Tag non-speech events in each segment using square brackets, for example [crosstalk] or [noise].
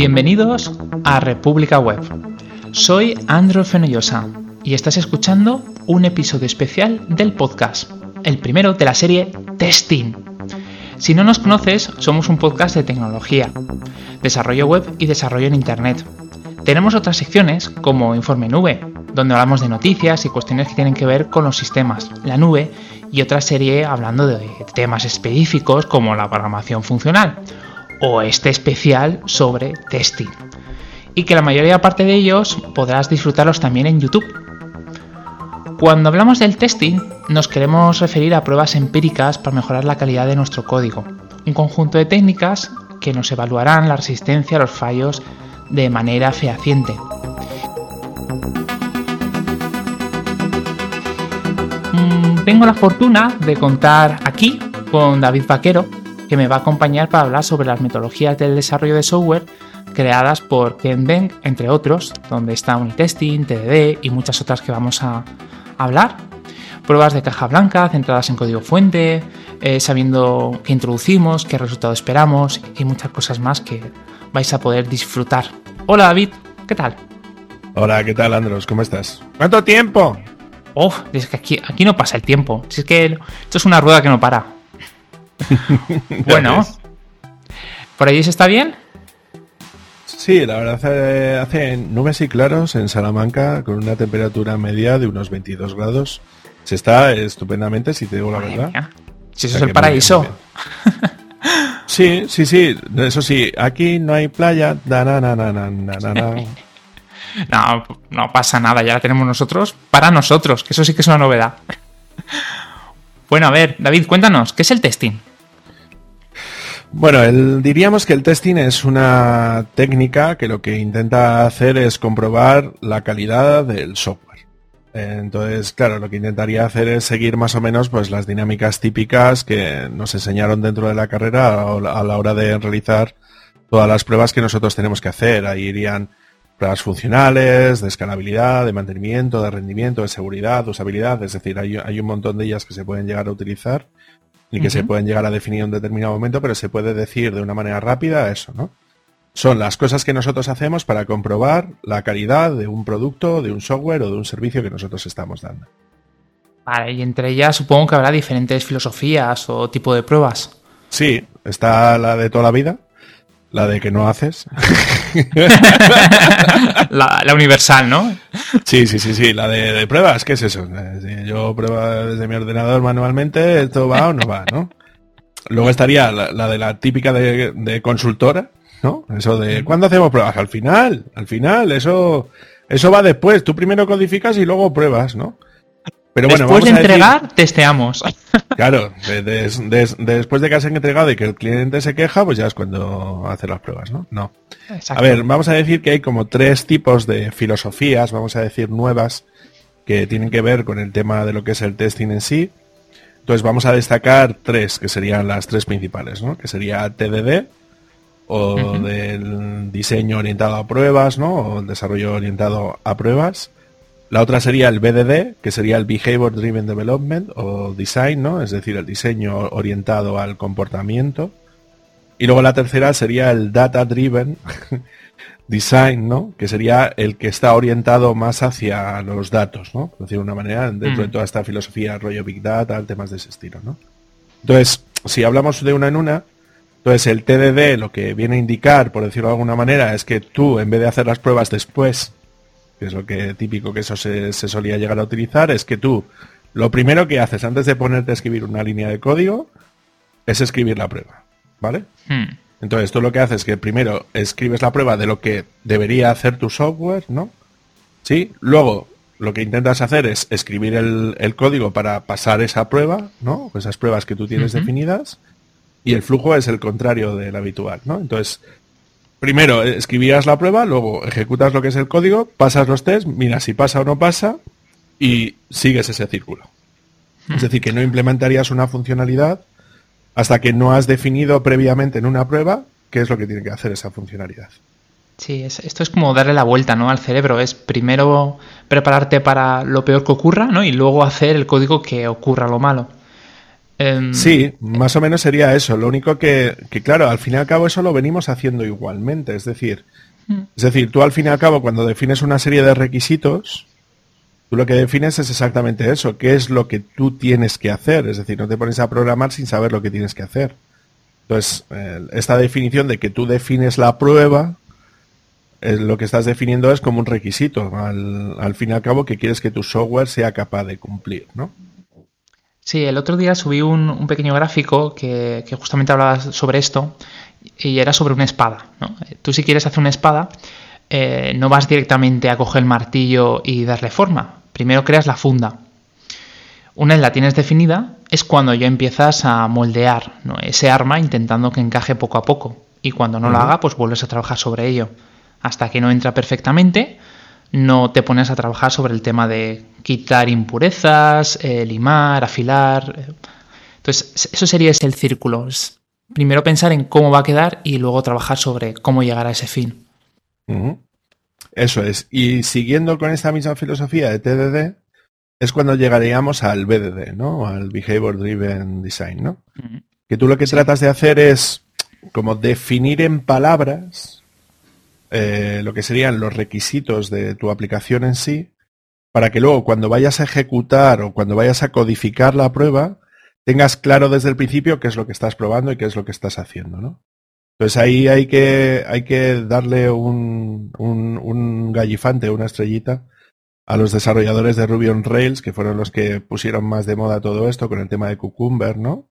Bienvenidos a República Web. Soy Andro Fenollosa y estás escuchando un episodio especial del podcast, el primero de la serie Testing. Si no nos conoces, somos un podcast de tecnología, desarrollo web y desarrollo en Internet. Tenemos otras secciones como Informe Nube, donde hablamos de noticias y cuestiones que tienen que ver con los sistemas, la nube y otra serie hablando de temas específicos como la programación funcional o este especial sobre testing. Y que la mayoría parte de ellos podrás disfrutarlos también en YouTube. Cuando hablamos del testing, nos queremos referir a pruebas empíricas para mejorar la calidad de nuestro código, un conjunto de técnicas que nos evaluarán la resistencia a los fallos de manera fehaciente. Mm, tengo la fortuna de contar aquí con David Vaquero, que me va a acompañar para hablar sobre las metodologías del desarrollo de software creadas por Ken Beng, entre otros, donde está Unitesting, TDD y muchas otras que vamos a hablar. Pruebas de caja blanca centradas en código fuente, eh, sabiendo qué introducimos, qué resultado esperamos y muchas cosas más que vais a poder disfrutar. Hola David, ¿qué tal? Hola, ¿qué tal Andros? ¿Cómo estás? ¿Cuánto tiempo? Oh, es que aquí, aquí no pasa el tiempo. es que esto es una rueda que no para. [laughs] bueno, ¿por ahí se está bien? Sí, la verdad hace, hace, nubes y claros en Salamanca con una temperatura media de unos 22 grados. Se está estupendamente, si te digo la verdad. Si eso es el paraíso. sí, sí, sí. Eso sí, aquí no hay playa. Na, na, na, [laughs] no, no pasa nada, ya la tenemos nosotros para nosotros, que eso sí que es una novedad. [laughs] bueno, a ver, David, cuéntanos, ¿qué es el testing? Bueno, diríamos que el testing es una técnica que lo que intenta hacer es comprobar la calidad del software. Entonces, claro, lo que intentaría hacer es seguir más o menos pues las dinámicas típicas que nos enseñaron dentro de la carrera a la hora de realizar todas las pruebas que nosotros tenemos que hacer. Ahí irían pruebas funcionales, de escalabilidad, de mantenimiento, de rendimiento, de seguridad, de usabilidad, es decir, hay, un montón de ellas que se pueden llegar a utilizar y que se pueden llegar a definir en un determinado momento, pero se puede decir de una manera rápida eso, ¿no? Son las cosas que nosotros hacemos para comprobar la calidad de un producto, de un software o de un servicio que nosotros estamos dando. Vale, y entre ellas supongo que habrá diferentes filosofías o tipo de pruebas. Sí, está la de toda la vida, la de que no haces. [laughs] la, universal, ¿no? Sí, sí, sí, sí. La de, pruebas, ¿qué es eso? yo pruebo desde mi ordenador manualmente, esto va o no va, ¿no? Luego estaría la, de la típica de, consultora, ¿no? Eso de ¿cuándo hacemos pruebas? Al final, al final, eso, eso va después. Tú primero codificas y luego pruebas, ¿no? Pero bueno, Después de entregar, testeamos. [laughs] Claro, después de que has entregado y que el cliente se queja, pues ya es cuando hace las pruebas, ¿no? No. A ver, vamos a decir que hay como tres tipos de filosofías, vamos a decir nuevas, que tienen que ver con el tema de lo que es el testing en sí. Entonces vamos a destacar tres, que serían las tres principales, ¿no? Que sería TDD, o del diseño orientado a pruebas, ¿no? O el desarrollo orientado a pruebas. La otra sería el BDD, que sería el Behavior Driven Development o Design, ¿no? Es decir, el diseño orientado al comportamiento. Y luego la tercera sería el Data Driven [laughs] Design, ¿no? Que sería el que está orientado más hacia los datos, ¿no? Por decirlo de una manera, dentro de mm. toda esta filosofía rollo Big Data, temas de ese estilo, ¿no? Entonces, si hablamos de una en una, entonces el TDD lo que viene a indicar, por decirlo de alguna manera, es que tú, en vez de hacer las pruebas después que es lo que típico que eso se, solía llegar a utilizar, es que tú lo primero que haces antes de ponerte a escribir una línea de código es escribir la prueba, ¿vale? Hmm. Entonces tú lo que haces es que primero escribes la prueba de lo que debería hacer tu software, ¿no? Sí, luego lo que intentas hacer es escribir el, código para pasar esa prueba, ¿no? Esas pruebas que tú tienes definidas. Y el flujo es el contrario del habitual, ¿no? Entonces, primero escribías la prueba, luego ejecutas lo que es el código, pasas los test, miras si pasa o no pasa y sigues ese círculo. Es hmm. decir, que no implementarías una funcionalidad hasta que no has definido previamente en una prueba qué es lo que tiene que hacer esa funcionalidad. Sí, esto es como darle la vuelta ¿no? al cerebro. Es primero prepararte para lo peor que ocurra ¿no? y luego hacer el código que ocurra lo malo. Em, sí, más o menos sería eso. Lo único que, que, claro, al fin y al cabo eso lo venimos haciendo igualmente. Es decir, mm. es decir, tú al fin y al cabo cuando defines una serie de requisitos, tú lo que defines es exactamente eso, qué es lo que tú tienes que hacer. Es decir, no te pones a programar sin saber lo que tienes que hacer. Entonces, esta definición de que tú defines la prueba, eh, lo que estás definiendo es como un requisito, al, al fin y al cabo, que quieres que tu software sea capaz de cumplir, ¿no? Sí, el otro día subí un, pequeño gráfico que, justamente hablaba sobre esto y era sobre una espada. Tú si quieres hacer una espada, eh, no vas directamente a coger el martillo y darle forma. Primero creas la funda. Una vez la tienes definida, es cuando ya empiezas a moldear ese arma intentando que encaje poco a poco. Y cuando no lo haga, pues vuelves a trabajar sobre ello. Hasta que no entra perfectamente, no te pones a trabajar sobre el tema de quitar impurezas, eh, limar, afilar. Entonces, eso sería el círculo. primero pensar en cómo va a quedar y luego trabajar sobre cómo llegar a ese fin. Eso es. Y siguiendo con esta misma filosofía de TDD, es cuando llegaríamos al BDD, ¿no? Al Behavior Driven Design, ¿no? Que tú lo que tratas de hacer es como definir en palabras eh, lo que serían los requisitos de tu aplicación en sí, para que luego cuando vayas a ejecutar o cuando vayas a codificar la prueba, tengas claro desde el principio qué es lo que estás probando y qué es lo que estás haciendo, ¿no? Entonces ahí hay que, hay que darle un, un, gallifante, una estrellita a los desarrolladores de Ruby on Rails, que fueron los que pusieron más de moda todo esto con el tema de Cucumber, ¿no?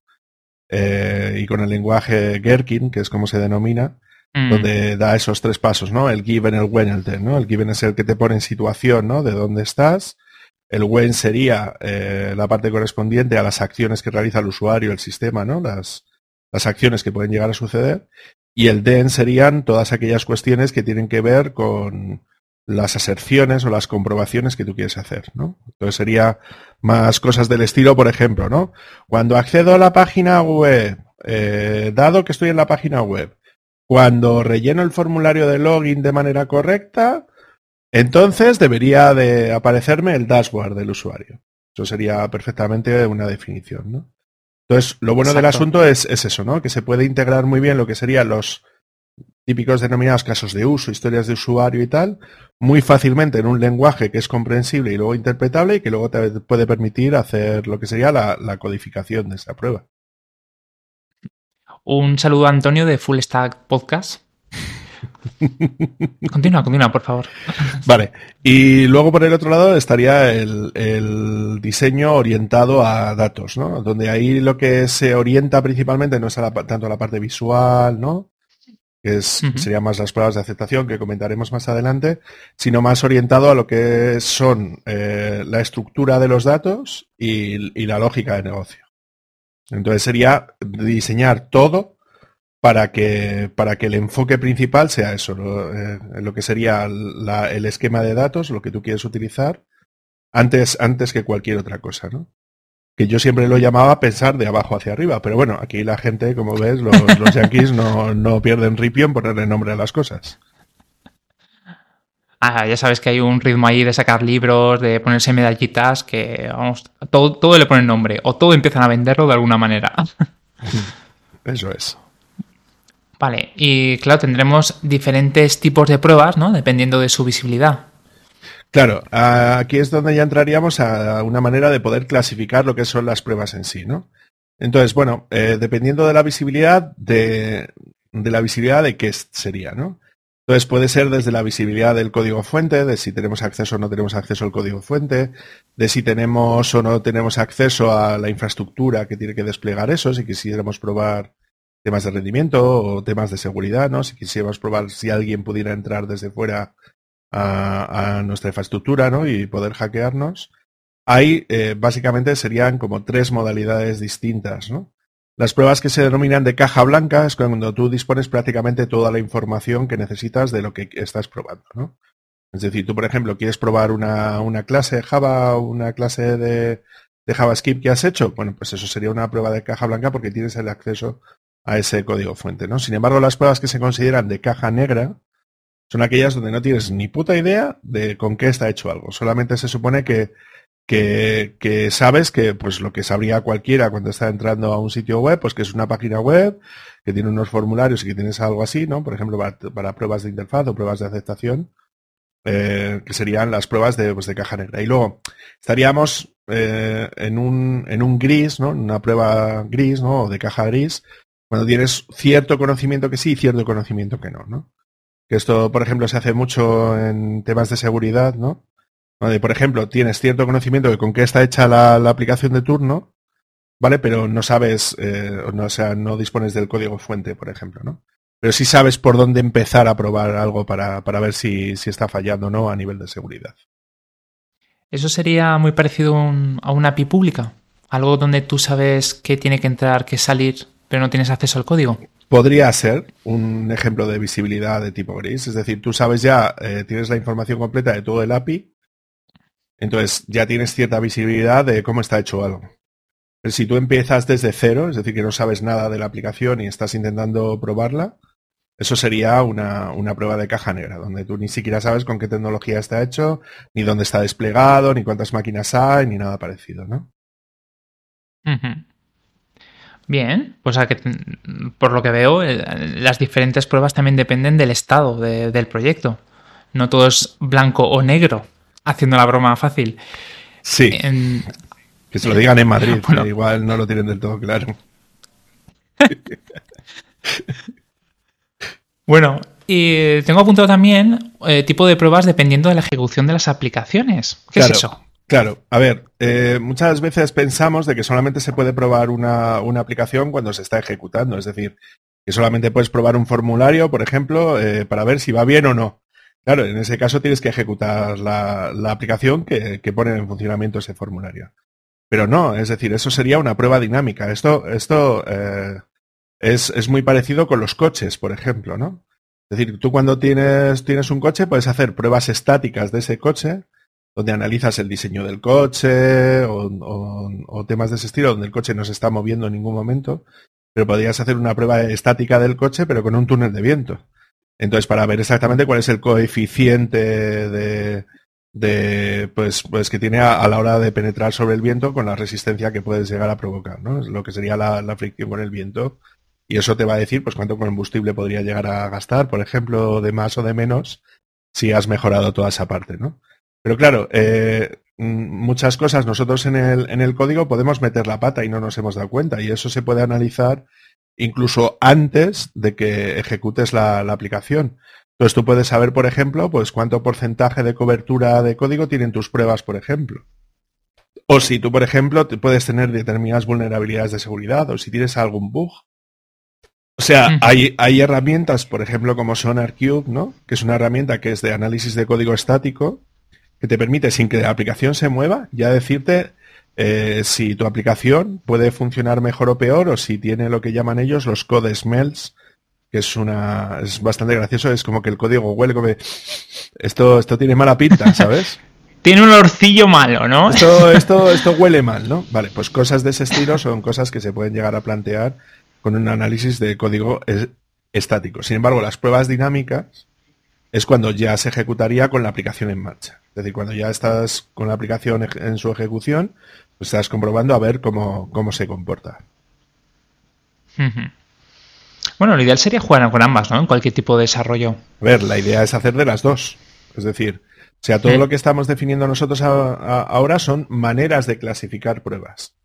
Eh, y con el lenguaje Gherkin, que es como se denomina, Mm. donde da esos tres pasos, ¿no? El given, el when, el then, ¿no? El given es el que te pone en situación, ¿no? De dónde estás. El when sería eh, la parte correspondiente a las acciones que realiza el usuario, el sistema, ¿no? Las, las acciones que pueden llegar a suceder. Y el then serían todas aquellas cuestiones que tienen que ver con las aserciones o las comprobaciones que tú quieres hacer, ¿no? Entonces sería más cosas del estilo, por ejemplo, ¿no? Cuando accedo a la página web, eh, dado que estoy en la página web, cuando relleno el formulario de login de manera correcta, entonces debería de aparecerme el dashboard del usuario. Eso sería perfectamente una definición, ¿no? Entonces, lo bueno del asunto es, eso, ¿no? Que se puede integrar muy bien lo que serían los típicos denominados casos de uso, historias de usuario y tal, muy fácilmente en un lenguaje que es comprensible y luego interpretable y que luego te puede permitir hacer lo que sería la codificación de esa prueba. Un saludo a Antonio de Full Stack Podcast. [laughs] continúa, continúa, por favor. Vale. Y luego por el otro lado estaría el, diseño orientado a datos, ¿no? Donde ahí lo que se orienta principalmente no es tanto a la parte visual, ¿no? Que es, sería más las pruebas de aceptación que comentaremos más adelante, sino más orientado a lo que son eh, la estructura de los datos y la lógica de negocio. Entonces sería diseñar todo para que, para que el enfoque principal sea eso, lo, eh, lo que sería el esquema de datos, lo que tú quieres utilizar, antes, antes que cualquier otra cosa, ¿no? Que yo siempre lo llamaba pensar de abajo hacia arriba, pero bueno, aquí la gente, como ves, los, los [laughs] yankees no, no pierden ripio en ponerle nombre a las cosas. Ah, ya sabes que hay un ritmo ahí de sacar libros, de ponerse medallitas, que vamos, todo, todo le ponen nombre, o todo empiezan a venderlo de alguna manera. [laughs] Eso es. Vale, y claro, tendremos diferentes tipos de pruebas, ¿no? Dependiendo de su visibilidad. Claro, aquí es donde ya entraríamos a una manera de poder clasificar lo que son las pruebas en sí, ¿no? Entonces, bueno, eh, dependiendo de la visibilidad, de, de la visibilidad de qué sería, ¿no? Entonces puede ser desde la visibilidad del código fuente, de si tenemos acceso o no tenemos acceso al código fuente, de si tenemos o no tenemos acceso a la infraestructura que tiene que desplegar eso, si quisiéramos probar temas de rendimiento o temas de seguridad, ¿no? Si quisiéramos probar si alguien pudiera entrar desde fuera a, nuestra infraestructura, ¿no? Y poder hackearnos. Ahí eh, básicamente serían como tres modalidades distintas, ¿no? Las pruebas que se denominan de caja blanca es cuando tú dispones prácticamente toda la información que necesitas de lo que estás probando, ¿no? Es decir, tú, por ejemplo, quieres probar una, una clase Java una clase de, de, JavaScript que has hecho, bueno, pues eso sería una prueba de caja blanca porque tienes el acceso a ese código fuente, ¿no? Sin embargo, las pruebas que se consideran de caja negra son aquellas donde no tienes ni puta idea de con qué está hecho algo. Solamente se supone que que, sabes que pues lo que sabría cualquiera cuando está entrando a un sitio web, pues que es una página web, que tiene unos formularios y que tienes algo así, ¿no? Por ejemplo, para, pruebas de interfaz o pruebas de aceptación, eh, que serían las pruebas de, pues, de caja negra. Y luego estaríamos eh, en, un, en un gris, ¿no? Una prueba gris, ¿no? O de caja gris, cuando tienes cierto conocimiento que sí y cierto conocimiento que no, ¿no? Que esto, por ejemplo, se hace mucho en temas de seguridad, ¿no? Por ejemplo, tienes cierto conocimiento de con qué está hecha la, aplicación de turno, ¿vale? Pero no sabes, eh, no, o sea, no dispones del código fuente, por ejemplo, ¿no? Pero sí sabes por dónde empezar a probar algo para, para ver si, si, está fallando o no a nivel de seguridad. ¿Eso sería muy parecido a una API pública? ¿Algo donde tú sabes qué tiene que entrar, qué salir, pero no tienes acceso al código? Podría ser un ejemplo de visibilidad de tipo gris. Es decir, tú sabes ya, eh, tienes la información completa de todo el API, entonces ya tienes cierta visibilidad de cómo está hecho algo. Pero si tú empiezas desde cero, es decir, que no sabes nada de la aplicación y estás intentando probarla, eso sería una, prueba de caja negra, donde tú ni siquiera sabes con qué tecnología está hecho, ni dónde está desplegado, ni cuántas máquinas hay, ni nada parecido, ¿no? Bien, pues a que, por lo que veo, eh, las diferentes pruebas también dependen del estado del proyecto. No todo es blanco o negro haciendo la broma fácil. Sí. Que se lo digan en Madrid, [laughs] igual no lo tienen del todo claro. [laughs] bueno, y tengo apuntado también eh, tipo de pruebas dependiendo de la ejecución de las aplicaciones. ¿Qué es eso? Claro, a ver, eh, muchas veces pensamos de que solamente se puede probar una, una, aplicación cuando se está ejecutando, es decir, que solamente puedes probar un formulario, por ejemplo, eh, para ver si va bien o no. Claro, en ese caso tienes que ejecutar la, aplicación que, pone en funcionamiento ese formulario. Pero no, es decir, eso sería una prueba dinámica. Esto, esto eh, es, muy parecido con los coches, por ejemplo, ¿no? Es decir, tú cuando tienes, tienes un coche puedes hacer pruebas estáticas de ese coche, donde analizas el diseño del coche o, o, temas de ese estilo, donde el coche no se está moviendo en ningún momento, pero podrías hacer una prueba estática del coche, pero con un túnel de viento. Entonces, para ver exactamente cuál es el coeficiente de, pues, pues que tiene a, la hora de penetrar sobre el viento con la resistencia que puedes llegar a provocar, ¿no? Es lo que sería la, fricción con el viento. Y eso te va a decir, pues, cuánto combustible podría llegar a gastar, por ejemplo, de más o de menos, si has mejorado toda esa parte, ¿no? Pero claro, eh, muchas cosas nosotros en el, en el código podemos meter la pata y no nos hemos dado cuenta. Y eso se puede analizar incluso antes de que ejecutes la, aplicación. Entonces tú puedes saber, por ejemplo, pues cuánto porcentaje de cobertura de código tienen tus pruebas, por ejemplo. O si tú, por ejemplo, puedes tener determinadas vulnerabilidades de seguridad o si tienes algún bug. O sea, hay, hay, herramientas, por ejemplo, como SonarCube, ¿no? Que es una herramienta que es de análisis de código estático, que te permite, sin que la aplicación se mueva, ya decirte eh, si tu aplicación puede funcionar mejor o peor o si tiene lo que llaman ellos los code smells, que es una es bastante gracioso, es como que el código huele como esto esto tiene mala pinta, [laughs] ¿sabes? tiene un orcillo malo, ¿no? Esto, [laughs] esto, esto huele mal, ¿no? Vale, pues cosas de ese estilo son cosas que se pueden llegar a plantear con un análisis de código estático. Sin embargo, las pruebas dinámicas es cuando ya se ejecutaría con la aplicación en marcha. Es decir, cuando ya estás con la aplicación en su ejecución, estás comprobando a ver cómo, cómo se comporta. Bueno, lo ideal sería jugar con ambas, ¿no? En cualquier tipo de desarrollo. A ver, la idea es hacer de las dos. Es decir, o sea, todo lo que estamos definiendo nosotros ahora son maneras de clasificar pruebas.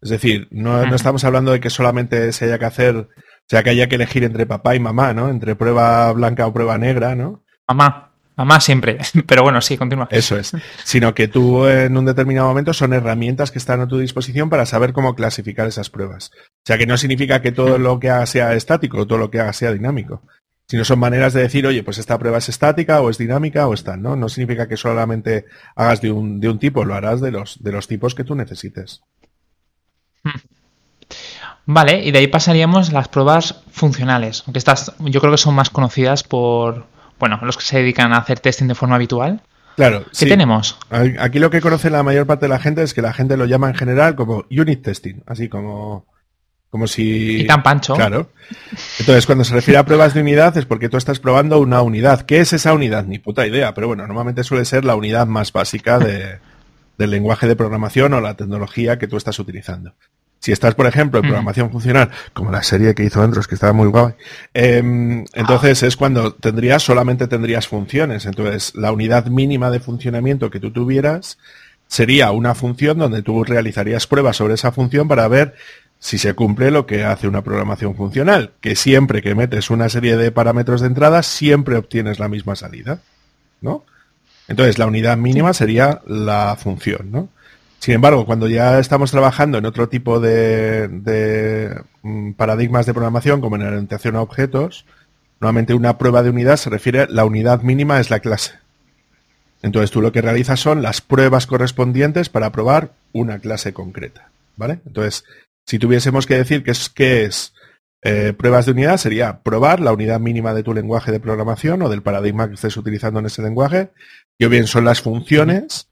Es decir, no, no, estamos hablando de que solamente se haya que hacer, o sea, que haya que elegir entre papá y mamá, ¿no? Entre prueba blanca o prueba negra, ¿no? Mamá. Mamá siempre, [laughs] pero bueno, sí, continúa. Eso es. [laughs] Sino que tú en un determinado momento son herramientas que están a tu disposición para saber cómo clasificar esas pruebas. O sea que no significa que todo lo que haga sea estático o todo lo que haga sea dinámico. Sino son maneras de decir, oye, pues esta prueba es estática o es dinámica o está, ¿no? No significa que solamente hagas de un, de un tipo, lo harás de los, de los tipos que tú necesites. Vale, y de ahí pasaríamos las pruebas funcionales, aunque estas yo creo que son más conocidas por, bueno, los que se dedican a hacer testing de forma habitual. Claro. ¿Qué tenemos? Aquí lo que conoce la mayor parte de la gente es que la gente lo llama en general como unit testing, así como como si... Y tan pancho. Claro. Entonces, cuando se refiere a pruebas de unidad es porque tú estás probando una unidad. ¿Qué es esa unidad? Ni puta idea, pero bueno, normalmente suele ser la unidad más básica de, del lenguaje de programación o la tecnología que tú estás utilizando. Si estás, por ejemplo, en programación funcional, como la serie que hizo Andros, que estaba muy guay, em, entonces es cuando tendrías, solamente tendrías funciones. Entonces, la unidad mínima de funcionamiento que tú tuvieras sería una función donde tú realizarías pruebas sobre esa función para ver si se cumple lo que hace una programación funcional, que siempre que metes una serie de parámetros de entrada, siempre obtienes la misma salida, ¿no? Entonces, la unidad mínima sería la función, ¿no? Sin embargo, cuando ya estamos trabajando en otro tipo de, mm, paradigmas de programación, como en orientación a objetos, nuevamente una prueba de unidad se refiere, la unidad mínima es la clase. Entonces tú lo que realizas son las pruebas correspondientes para probar una clase concreta. ¿Vale? Entonces, si tuviésemos que decir que es, que eh, pruebas de unidad, sería probar la unidad mínima de tu lenguaje de programación o del paradigma que estés utilizando en ese lenguaje, o bien son las funciones,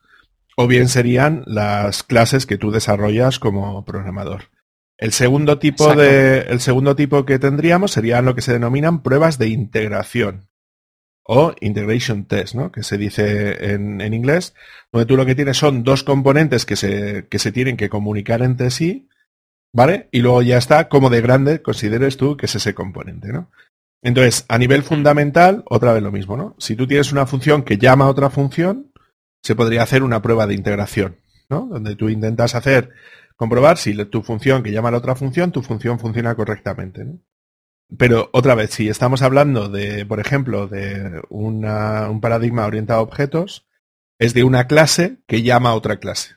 o bien serían las clases que tú desarrollas como programador. El segundo tipo de, el segundo tipo que tendríamos serían lo que se denominan pruebas de integración o integration test, ¿no? Que se dice en, en, inglés, donde tú lo que tienes son dos componentes que se, que se tienen que comunicar entre sí, ¿vale? Y luego ya está como de grande consideres tú que es ese componente, ¿no? Entonces, a nivel fundamental, otra vez lo mismo, ¿no? Si tú tienes una función que llama a otra función, se podría hacer una prueba de integración, ¿no? Donde tú intentas hacer, comprobar si tu función que llama a la otra función, tu función funciona correctamente, ¿no? Pero otra vez, si estamos hablando de, por ejemplo, de un paradigma orientado a objetos, es de una clase que llama a otra clase,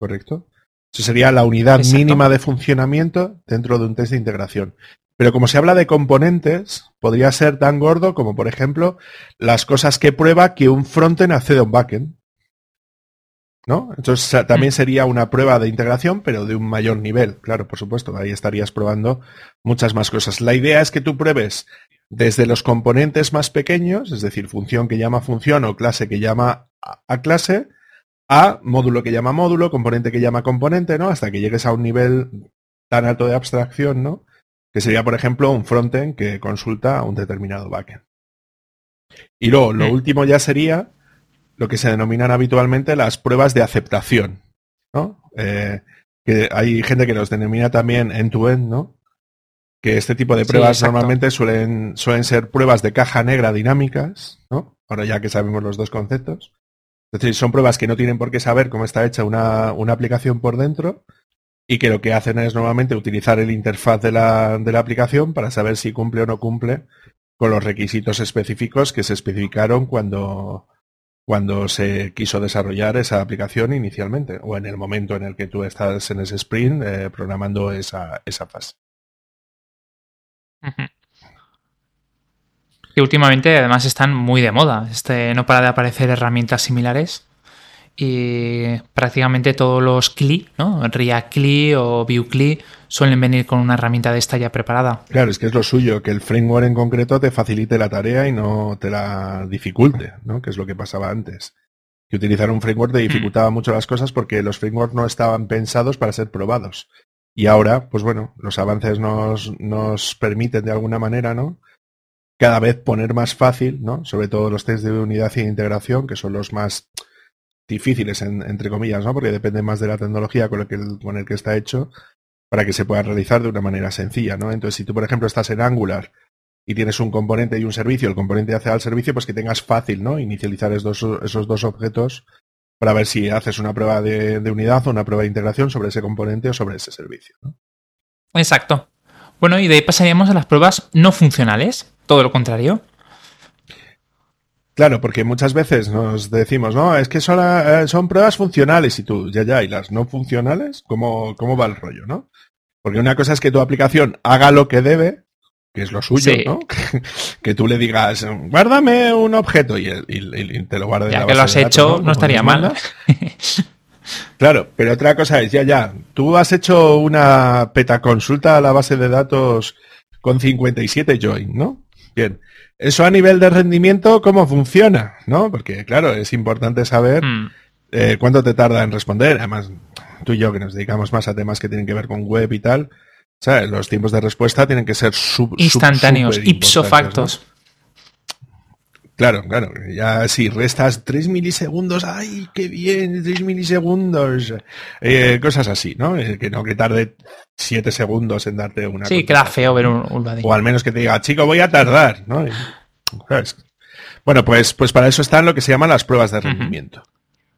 ¿correcto? Eso sería la unidad mínima de funcionamiento dentro de un test de integración. Pero como se habla de componentes, podría ser tan gordo como, por ejemplo, las cosas que prueba que un frontend accede a un backend. ¿No? Entonces también mm. sería una prueba de integración, pero de un mayor nivel. Claro, por supuesto, ahí estarías probando muchas más cosas. La idea es que tú pruebes desde los componentes más pequeños, es decir, función que llama función o clase que llama a clase, a módulo que llama módulo, componente que llama componente, ¿no? Hasta que llegues a un nivel tan alto de abstracción, ¿no? Que sería, por ejemplo, un frontend que consulta a un determinado backend. Y luego, lo mm. último ya sería lo que se denominan habitualmente las pruebas de aceptación, ¿no? Eh, que hay gente que los denomina también end-to-end, ¿no? Que este tipo de pruebas normalmente suelen, suelen ser pruebas de caja negra dinámicas, ¿no? Ahora ya que sabemos los dos conceptos. Es decir, son pruebas que no tienen por qué saber cómo está hecha una, una aplicación por dentro y que lo que hacen es normalmente utilizar el interfaz de la, de la aplicación para saber si cumple o no cumple con los requisitos específicos que se especificaron cuando, cuando se quiso desarrollar esa aplicación inicialmente o en el momento en el que tú estás en ese sprint eh, programando esa, esa fase. Y últimamente además están muy de moda. Este, no para de aparecer herramientas similares y prácticamente todos los CLI, ¿no? React CLI o Vue CLI suelen venir con una herramienta de esta ya preparada. Claro, es que es lo suyo, que el framework en concreto te facilite la tarea y no te la dificulte, ¿no? Que es lo que pasaba antes. Que utilizar un framework te dificultaba mucho las cosas porque los frameworks no estaban pensados para ser probados. Y ahora, pues bueno, los avances nos, nos permiten de alguna manera, ¿no? Cada vez poner más fácil, ¿no? Sobre todo los test de unidad y de integración, que son los más difíciles, entre comillas, ¿no? Porque depende más de la tecnología con, el que, con el que está hecho para que se pueda realizar de una manera sencilla, ¿no? Entonces, si tú, por ejemplo, estás en Angular y tienes un componente y un servicio, el componente hace al servicio, pues que tengas fácil, ¿no? Inicializar esos esos dos objetos para ver si haces una prueba de, unidad o una prueba de integración sobre ese componente o sobre ese servicio. Exacto. Bueno, y de ahí pasaríamos a las pruebas no funcionales, todo lo contrario. Claro, porque muchas veces nos decimos, no, es que son, eh, son pruebas funcionales y tú, ya, ya, y las no funcionales, ¿cómo, ¿cómo va el rollo, no? Porque una cosa es que tu aplicación haga lo que debe, que es lo suyo, ¿no? [laughs] que tú le digas, guárdame un objeto y, te lo guarde. Ya que lo has hecho, ¿no? estaría mal. claro, pero otra cosa es, ya, ya, tú has hecho una peta consulta a la base de datos con 57 join, ¿no? Bien. Eso a nivel de rendimiento, ¿cómo funciona? ¿No? Porque, claro, es importante saber hmm. eh, cuánto te tarda en responder. Además, tú y yo que nos dedicamos más a temas que tienen que ver con web y tal, ¿sabes? Los tiempos de respuesta tienen que ser instantáneos, ipso factos. Claro, claro. Ya si restas 3 milisegundos, ¡ay, qué bien! 3 milisegundos. Eh, cosas así, ¿no? Eh, que no que tarde 7 segundos en darte una. Sí, queda feo ver un, O al menos que te diga, chico, voy a tardar, ¿no? Bueno, pues, pues para eso están lo que se llaman las pruebas de rendimiento.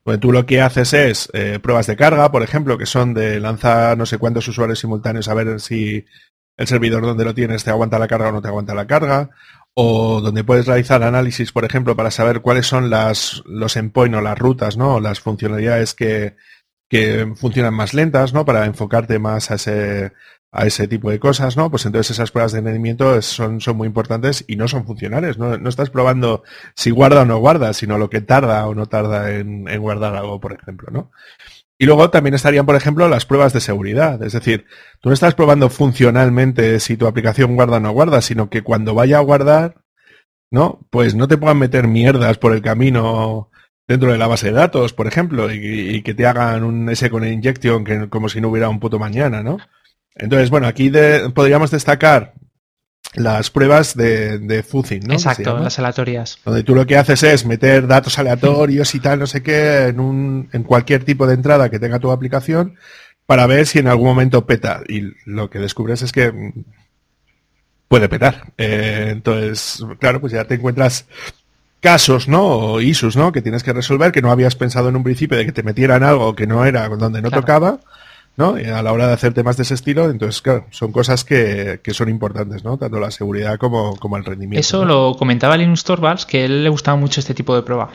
Pues tú lo que haces es eh, pruebas de carga, por ejemplo, que son de lanzar no sé cuántos usuarios simultáneos a ver si el servidor donde lo tienes te aguanta la carga o no te aguanta la carga, o donde puedes realizar análisis, por ejemplo, para saber cuáles son las, los endpoints o las rutas, ¿no? las funcionalidades que, que funcionan más lentas, ¿no? Para enfocarte más a ese, a ese tipo de cosas, ¿no? Pues entonces esas pruebas de rendimiento son, son muy importantes y no son funcionales. ¿no? no estás probando si guarda o no guarda, sino lo que tarda o no tarda en, en guardar algo, por ejemplo, ¿no? Y luego también estarían, por ejemplo, las pruebas de seguridad. Es decir, tú no estás probando funcionalmente si tu aplicación guarda o no guarda, sino que cuando vaya a guardar, ¿no? Pues no te puedan meter mierdas por el camino dentro de la base de datos, por ejemplo, y, que te hagan un S con injection que, como si no hubiera un puto mañana, ¿no? Entonces, bueno, aquí podríamos destacar las pruebas de, de fuzzing, ¿no? Exacto, las aleatorias. Donde tú lo que haces es meter datos aleatorios y tal, no sé qué, en, un, en cualquier tipo de entrada que tenga tu aplicación para ver si en algún momento peta. Y lo que descubres es que puede petar. Eh, entonces, claro, pues ya te encuentras casos, ¿no? O issues, ¿no? Que tienes que resolver, que no habías pensado en un principio de que te metieran algo que no era donde no tocaba ¿no? a la hora de hacer temas de ese estilo, entonces, claro, son cosas que, son importantes, ¿no? Tanto la seguridad como, como el rendimiento. Eso lo comentaba Linus Torvalds, que a él le gustaba mucho este tipo de prueba.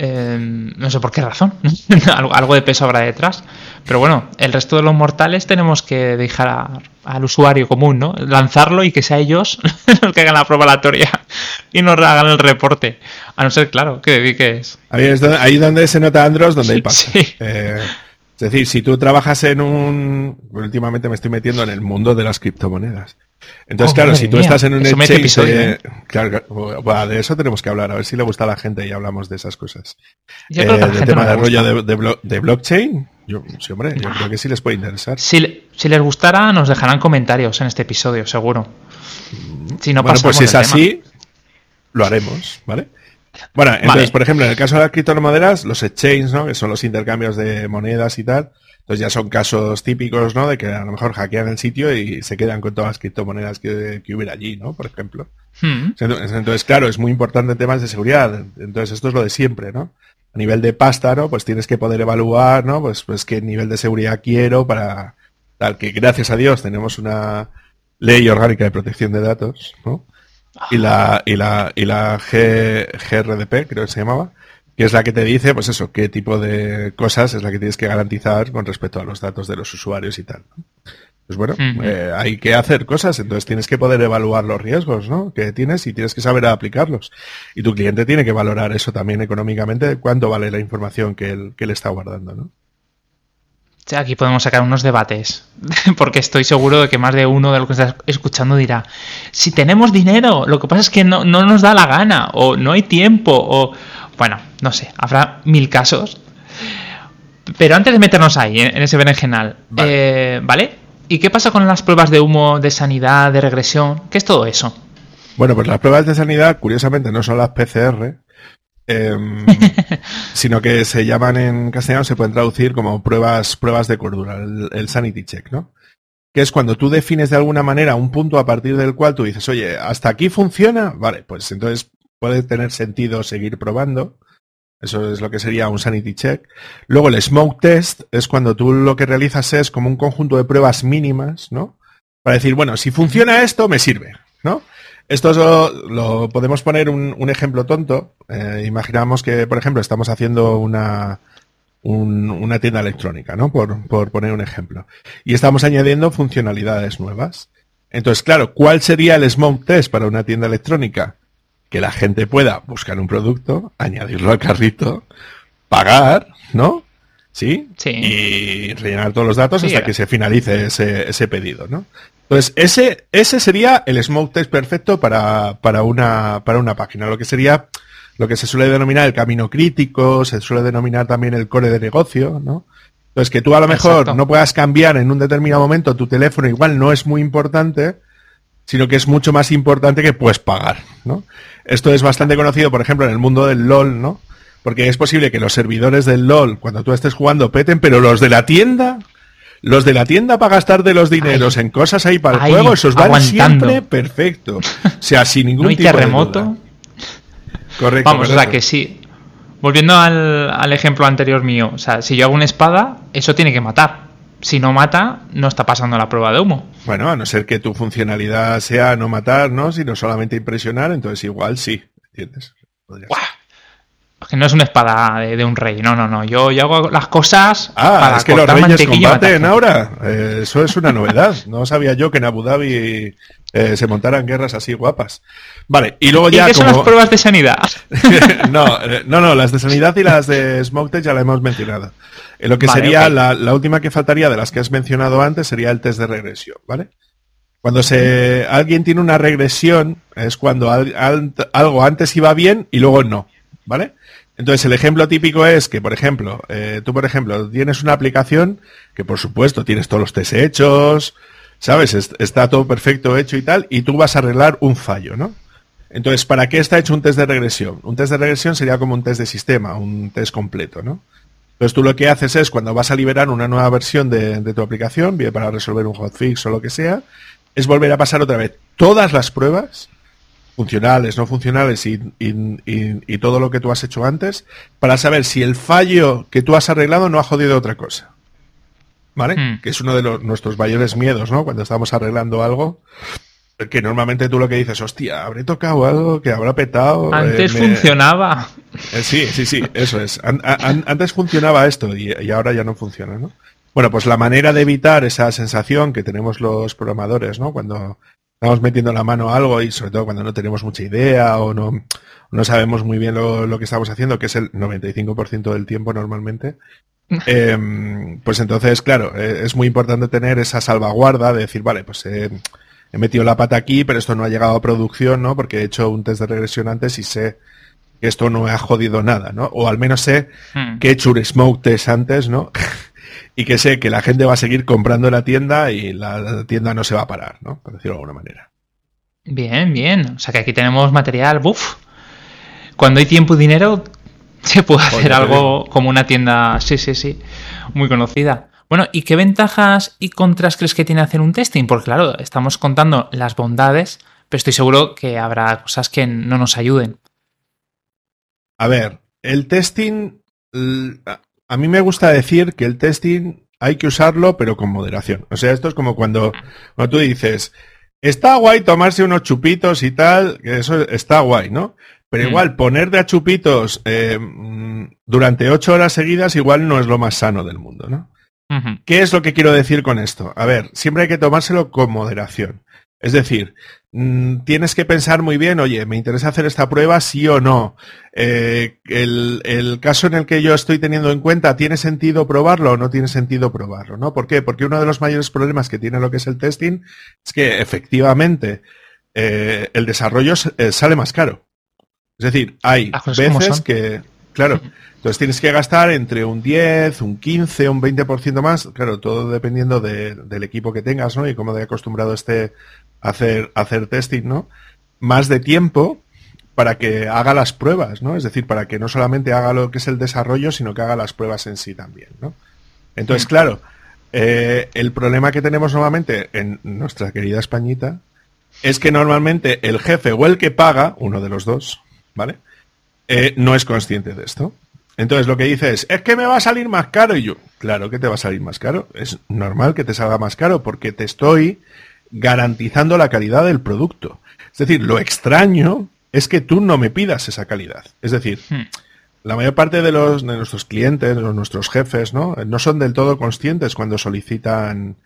Em, no sé por qué razón, [laughs] algo de peso habrá detrás. Pero bueno, el resto de los mortales tenemos que dejar al usuario común, ¿no? Lanzarlo y que sea ellos [laughs] los que hagan la prueba aleatoria y nos hagan el reporte. A no ser, claro, que dediques. Ahí es donde, ahí donde se nota Andros, donde hay [laughs] pasa. Eh, es decir, si tú trabajas en un... Últimamente me estoy metiendo en el mundo de las criptomonedas. Entonces, oh, claro, si tú estás en un exchange... ¿eh? claro, de eso tenemos que hablar, a ver si le gusta a la gente y hablamos de esas cosas. Yo creo que eh, tema de rollo de, blockchain, yo, sí, hombre, yo creo que sí les puede interesar. Si, si, les gustara, nos dejarán comentarios en este episodio, seguro. Si no bueno, pues si es así, lo haremos, ¿vale? Bueno, entonces, por ejemplo, en el caso de las criptomonedas, los exchanges, ¿no? Que son los intercambios de monedas y tal, entonces ya son casos típicos, ¿no? De que a lo mejor hackean el sitio y se quedan con todas las criptomonedas que, hubiera allí, ¿no? Por ejemplo. Hmm. Entonces, claro, es muy importante en temas de seguridad. Entonces, esto es lo de siempre, ¿no? A nivel de pasta, ¿no? Pues tienes que poder evaluar, ¿no? Pues, pues qué nivel de seguridad quiero para tal que gracias a Dios tenemos una ley orgánica de protección de datos, ¿no? Y la, y la, y la GRDP, creo que se llamaba, que es la que te dice, pues eso, qué tipo de cosas es la que tienes que garantizar con respecto a los datos de los usuarios y tal. Pues bueno, eh, hay que hacer cosas, entonces tienes que poder evaluar los riesgos ¿no? que tienes y tienes que saber aplicarlos. Y tu cliente tiene que valorar eso también económicamente, cuánto vale la información que él, que él está guardando. ¿no? Aquí podemos sacar unos debates, [laughs] porque estoy seguro de que más de uno de los que está escuchando dirá, si tenemos dinero, lo que pasa es que no, nos da la gana, o no hay tiempo, o bueno, no sé, habrá mil casos. Pero antes de meternos ahí, en ese berenjenal, vale. Eh, ¿vale? ¿Y qué pasa con las pruebas de humo, de sanidad, de regresión? ¿Qué es todo eso? Bueno, pues las pruebas de sanidad, curiosamente, no son las PCR, Em, [laughs] sino que se llaman en castellano, se pueden traducir como pruebas, pruebas de cordura, el, sanity check, ¿no? Que es cuando tú defines de alguna manera un punto a partir del cual tú dices, oye, hasta aquí funciona, vale, pues entonces puede tener sentido seguir probando. Eso es lo que sería un sanity check. Luego el smoke test es cuando tú lo que realizas es como un conjunto de pruebas mínimas, ¿no? Para decir, bueno, si funciona esto, me sirve, ¿no? Esto lo, podemos poner un, ejemplo tonto. Eh, imaginamos que, por ejemplo, estamos haciendo una, una tienda electrónica, ¿no? Por, por poner un ejemplo. Y estamos añadiendo funcionalidades nuevas. Entonces, claro, ¿cuál sería el smoke test para una tienda electrónica? Que la gente pueda buscar un producto, añadirlo al carrito, pagar, ¿no? ¿Sí? Sí. Y rellenar todos los datos hasta que se finalice ese, ese pedido, ¿no? Entonces, ese, ese sería el smoke test perfecto para, para, una, para una página, lo que sería lo que se suele denominar el camino crítico, se suele denominar también el core de negocio, ¿no? Entonces, que tú a lo mejor no puedas cambiar en un determinado momento tu teléfono, igual no es muy importante, sino que es mucho más importante que puedes pagar, ¿no? Esto es bastante conocido, por ejemplo, en el mundo del LOL, ¿no? Porque es posible que los servidores del LOL, cuando tú estés jugando, peten, pero los de la tienda, los de la tienda para gastar de los dineros en cosas ahí para el juego, esos van siempre perfecto. [laughs] O sea, sin ningún no hay terremoto. Correcto. Vamos, o sea que sí. Volviendo al, al, ejemplo anterior mío, o sea, si yo hago una espada, eso tiene que matar. Si no mata, no está pasando la prueba de humo. Bueno, a no ser que tu funcionalidad sea no matar, ¿no? Sino solamente impresionar, entonces igual sí, ¿entiendes? No es una espada de, un rey, no, no, no. Yo, yo hago las cosas. Ah, para es que los reyes combaten ahora. Eh, eso es una novedad. No sabía yo que en Abu Dhabi eh, se montaran guerras así guapas. Vale, y luego ya. ¿Y qué son las pruebas de sanidad? [laughs] no, eh, no, no, las de sanidad y las de Smoke ya la hemos mencionado. lo que sería la, la, última que faltaría de las que has mencionado antes sería el test de regresión, ¿vale? Cuando se, alguien tiene una regresión es cuando algo antes iba bien y luego no, ¿vale? Entonces, el ejemplo típico es que, por ejemplo, eh, tú, por ejemplo, tienes una aplicación que, por supuesto, tienes todos los test hechos, ¿sabes? está todo perfecto hecho y tal, y tú vas a arreglar un fallo, ¿no? Entonces, ¿para qué está hecho un test de regresión? Un test de regresión sería como un test de sistema, un test completo, ¿no? Entonces, tú lo que haces es, cuando vas a liberar una nueva versión de, de tu aplicación, bien para resolver un hotfix o lo que sea, es volver a pasar otra vez todas las pruebas funcionales, no funcionales y, todo lo que tú has hecho antes, para saber si el fallo que tú has arreglado no ha jodido otra cosa. ¿Vale? Hmm. Que es uno de los, nuestros mayores miedos, ¿no? Cuando estamos arreglando algo, que normalmente tú lo que dices, hostia, habré tocado algo que habrá petado. Eh, antes funcionaba. Eh, sí, sí, sí, eso es. antes funcionaba esto y, y, ahora ya no funciona, ¿no? Bueno, pues la manera de evitar esa sensación que tenemos los programadores, ¿no? Cuando estamos metiendo la mano a algo y sobre todo cuando no tenemos mucha idea o no, no sabemos muy bien lo, que estamos haciendo, que es el 95% del tiempo normalmente, [laughs] em, pues entonces, claro, eh, es muy importante tener esa salvaguarda de decir, vale, pues he metido la pata aquí, pero esto no ha llegado a producción, ¿no? Porque he hecho un test de regresión antes y sé que esto no me ha jodido nada, ¿no? O al menos sé hmm. que he hecho un smoke test antes, ¿no? [laughs] y que sé que la gente va a seguir comprando en la tienda y la tienda no se va a parar, ¿no? Por decirlo de alguna manera. Bien, bien. O sea que aquí tenemos material, buf. Cuando hay tiempo y dinero, [laughs] se puede hacer algo como una tienda, sí, sí, sí, muy conocida. Bueno, ¿y qué ventajas y contras crees que tiene hacer un testing? Porque claro, estamos contando las bondades, pero estoy seguro que habrá cosas que no nos ayuden. A ver, el testing, a mí me gusta decir que el testing hay que usarlo, pero con moderación. O sea, esto es como cuando, cuando tú dices, está guay tomarse unos chupitos y tal, que eso está guay, ¿no? Pero mm. igual poner de a chupitos eh, durante ocho horas seguidas igual no es lo más sano del mundo, ¿no? ¿Qué es lo que quiero decir con esto? A ver, siempre hay que tomárselo con moderación. Es decir, mm, tienes que pensar muy bien, oye, ¿me interesa hacer esta prueba sí o no? Eh, el, caso en el que yo estoy teniendo en cuenta, ¿tiene sentido probarlo o no tiene sentido probarlo? ¿no? ¿Por qué? Porque uno de los mayores problemas que tiene lo que es el testing es que efectivamente eh, el desarrollo eh, sale más caro. Es decir, hay veces que, claro, entonces tienes que gastar entre un 10, un 15, un 20% más, claro, todo dependiendo del equipo que tengas, ¿no? Y cómo de acostumbrado esté hacer, hacer testing, ¿no? Más de tiempo para que haga las pruebas, ¿no? Es decir, para que no solamente haga lo que es el desarrollo, sino que haga las pruebas en sí también, ¿no? Entonces, mm. claro, eh, el problema que tenemos normalmente en nuestra querida Españita es que normalmente el jefe o el que paga, uno de los dos, ¿vale? Eh, no es consciente de esto. Entonces lo que dice es, es que me va a salir más caro. Y yo, claro que te va a salir más caro. Es normal que te salga más caro porque te estoy garantizando la calidad del producto. Es decir, lo extraño es que tú no me pidas esa calidad. Es decir, hmm. la mayor parte de, los, de nuestros clientes, de nuestros jefes, ¿no? No son del todo conscientes cuando solicitan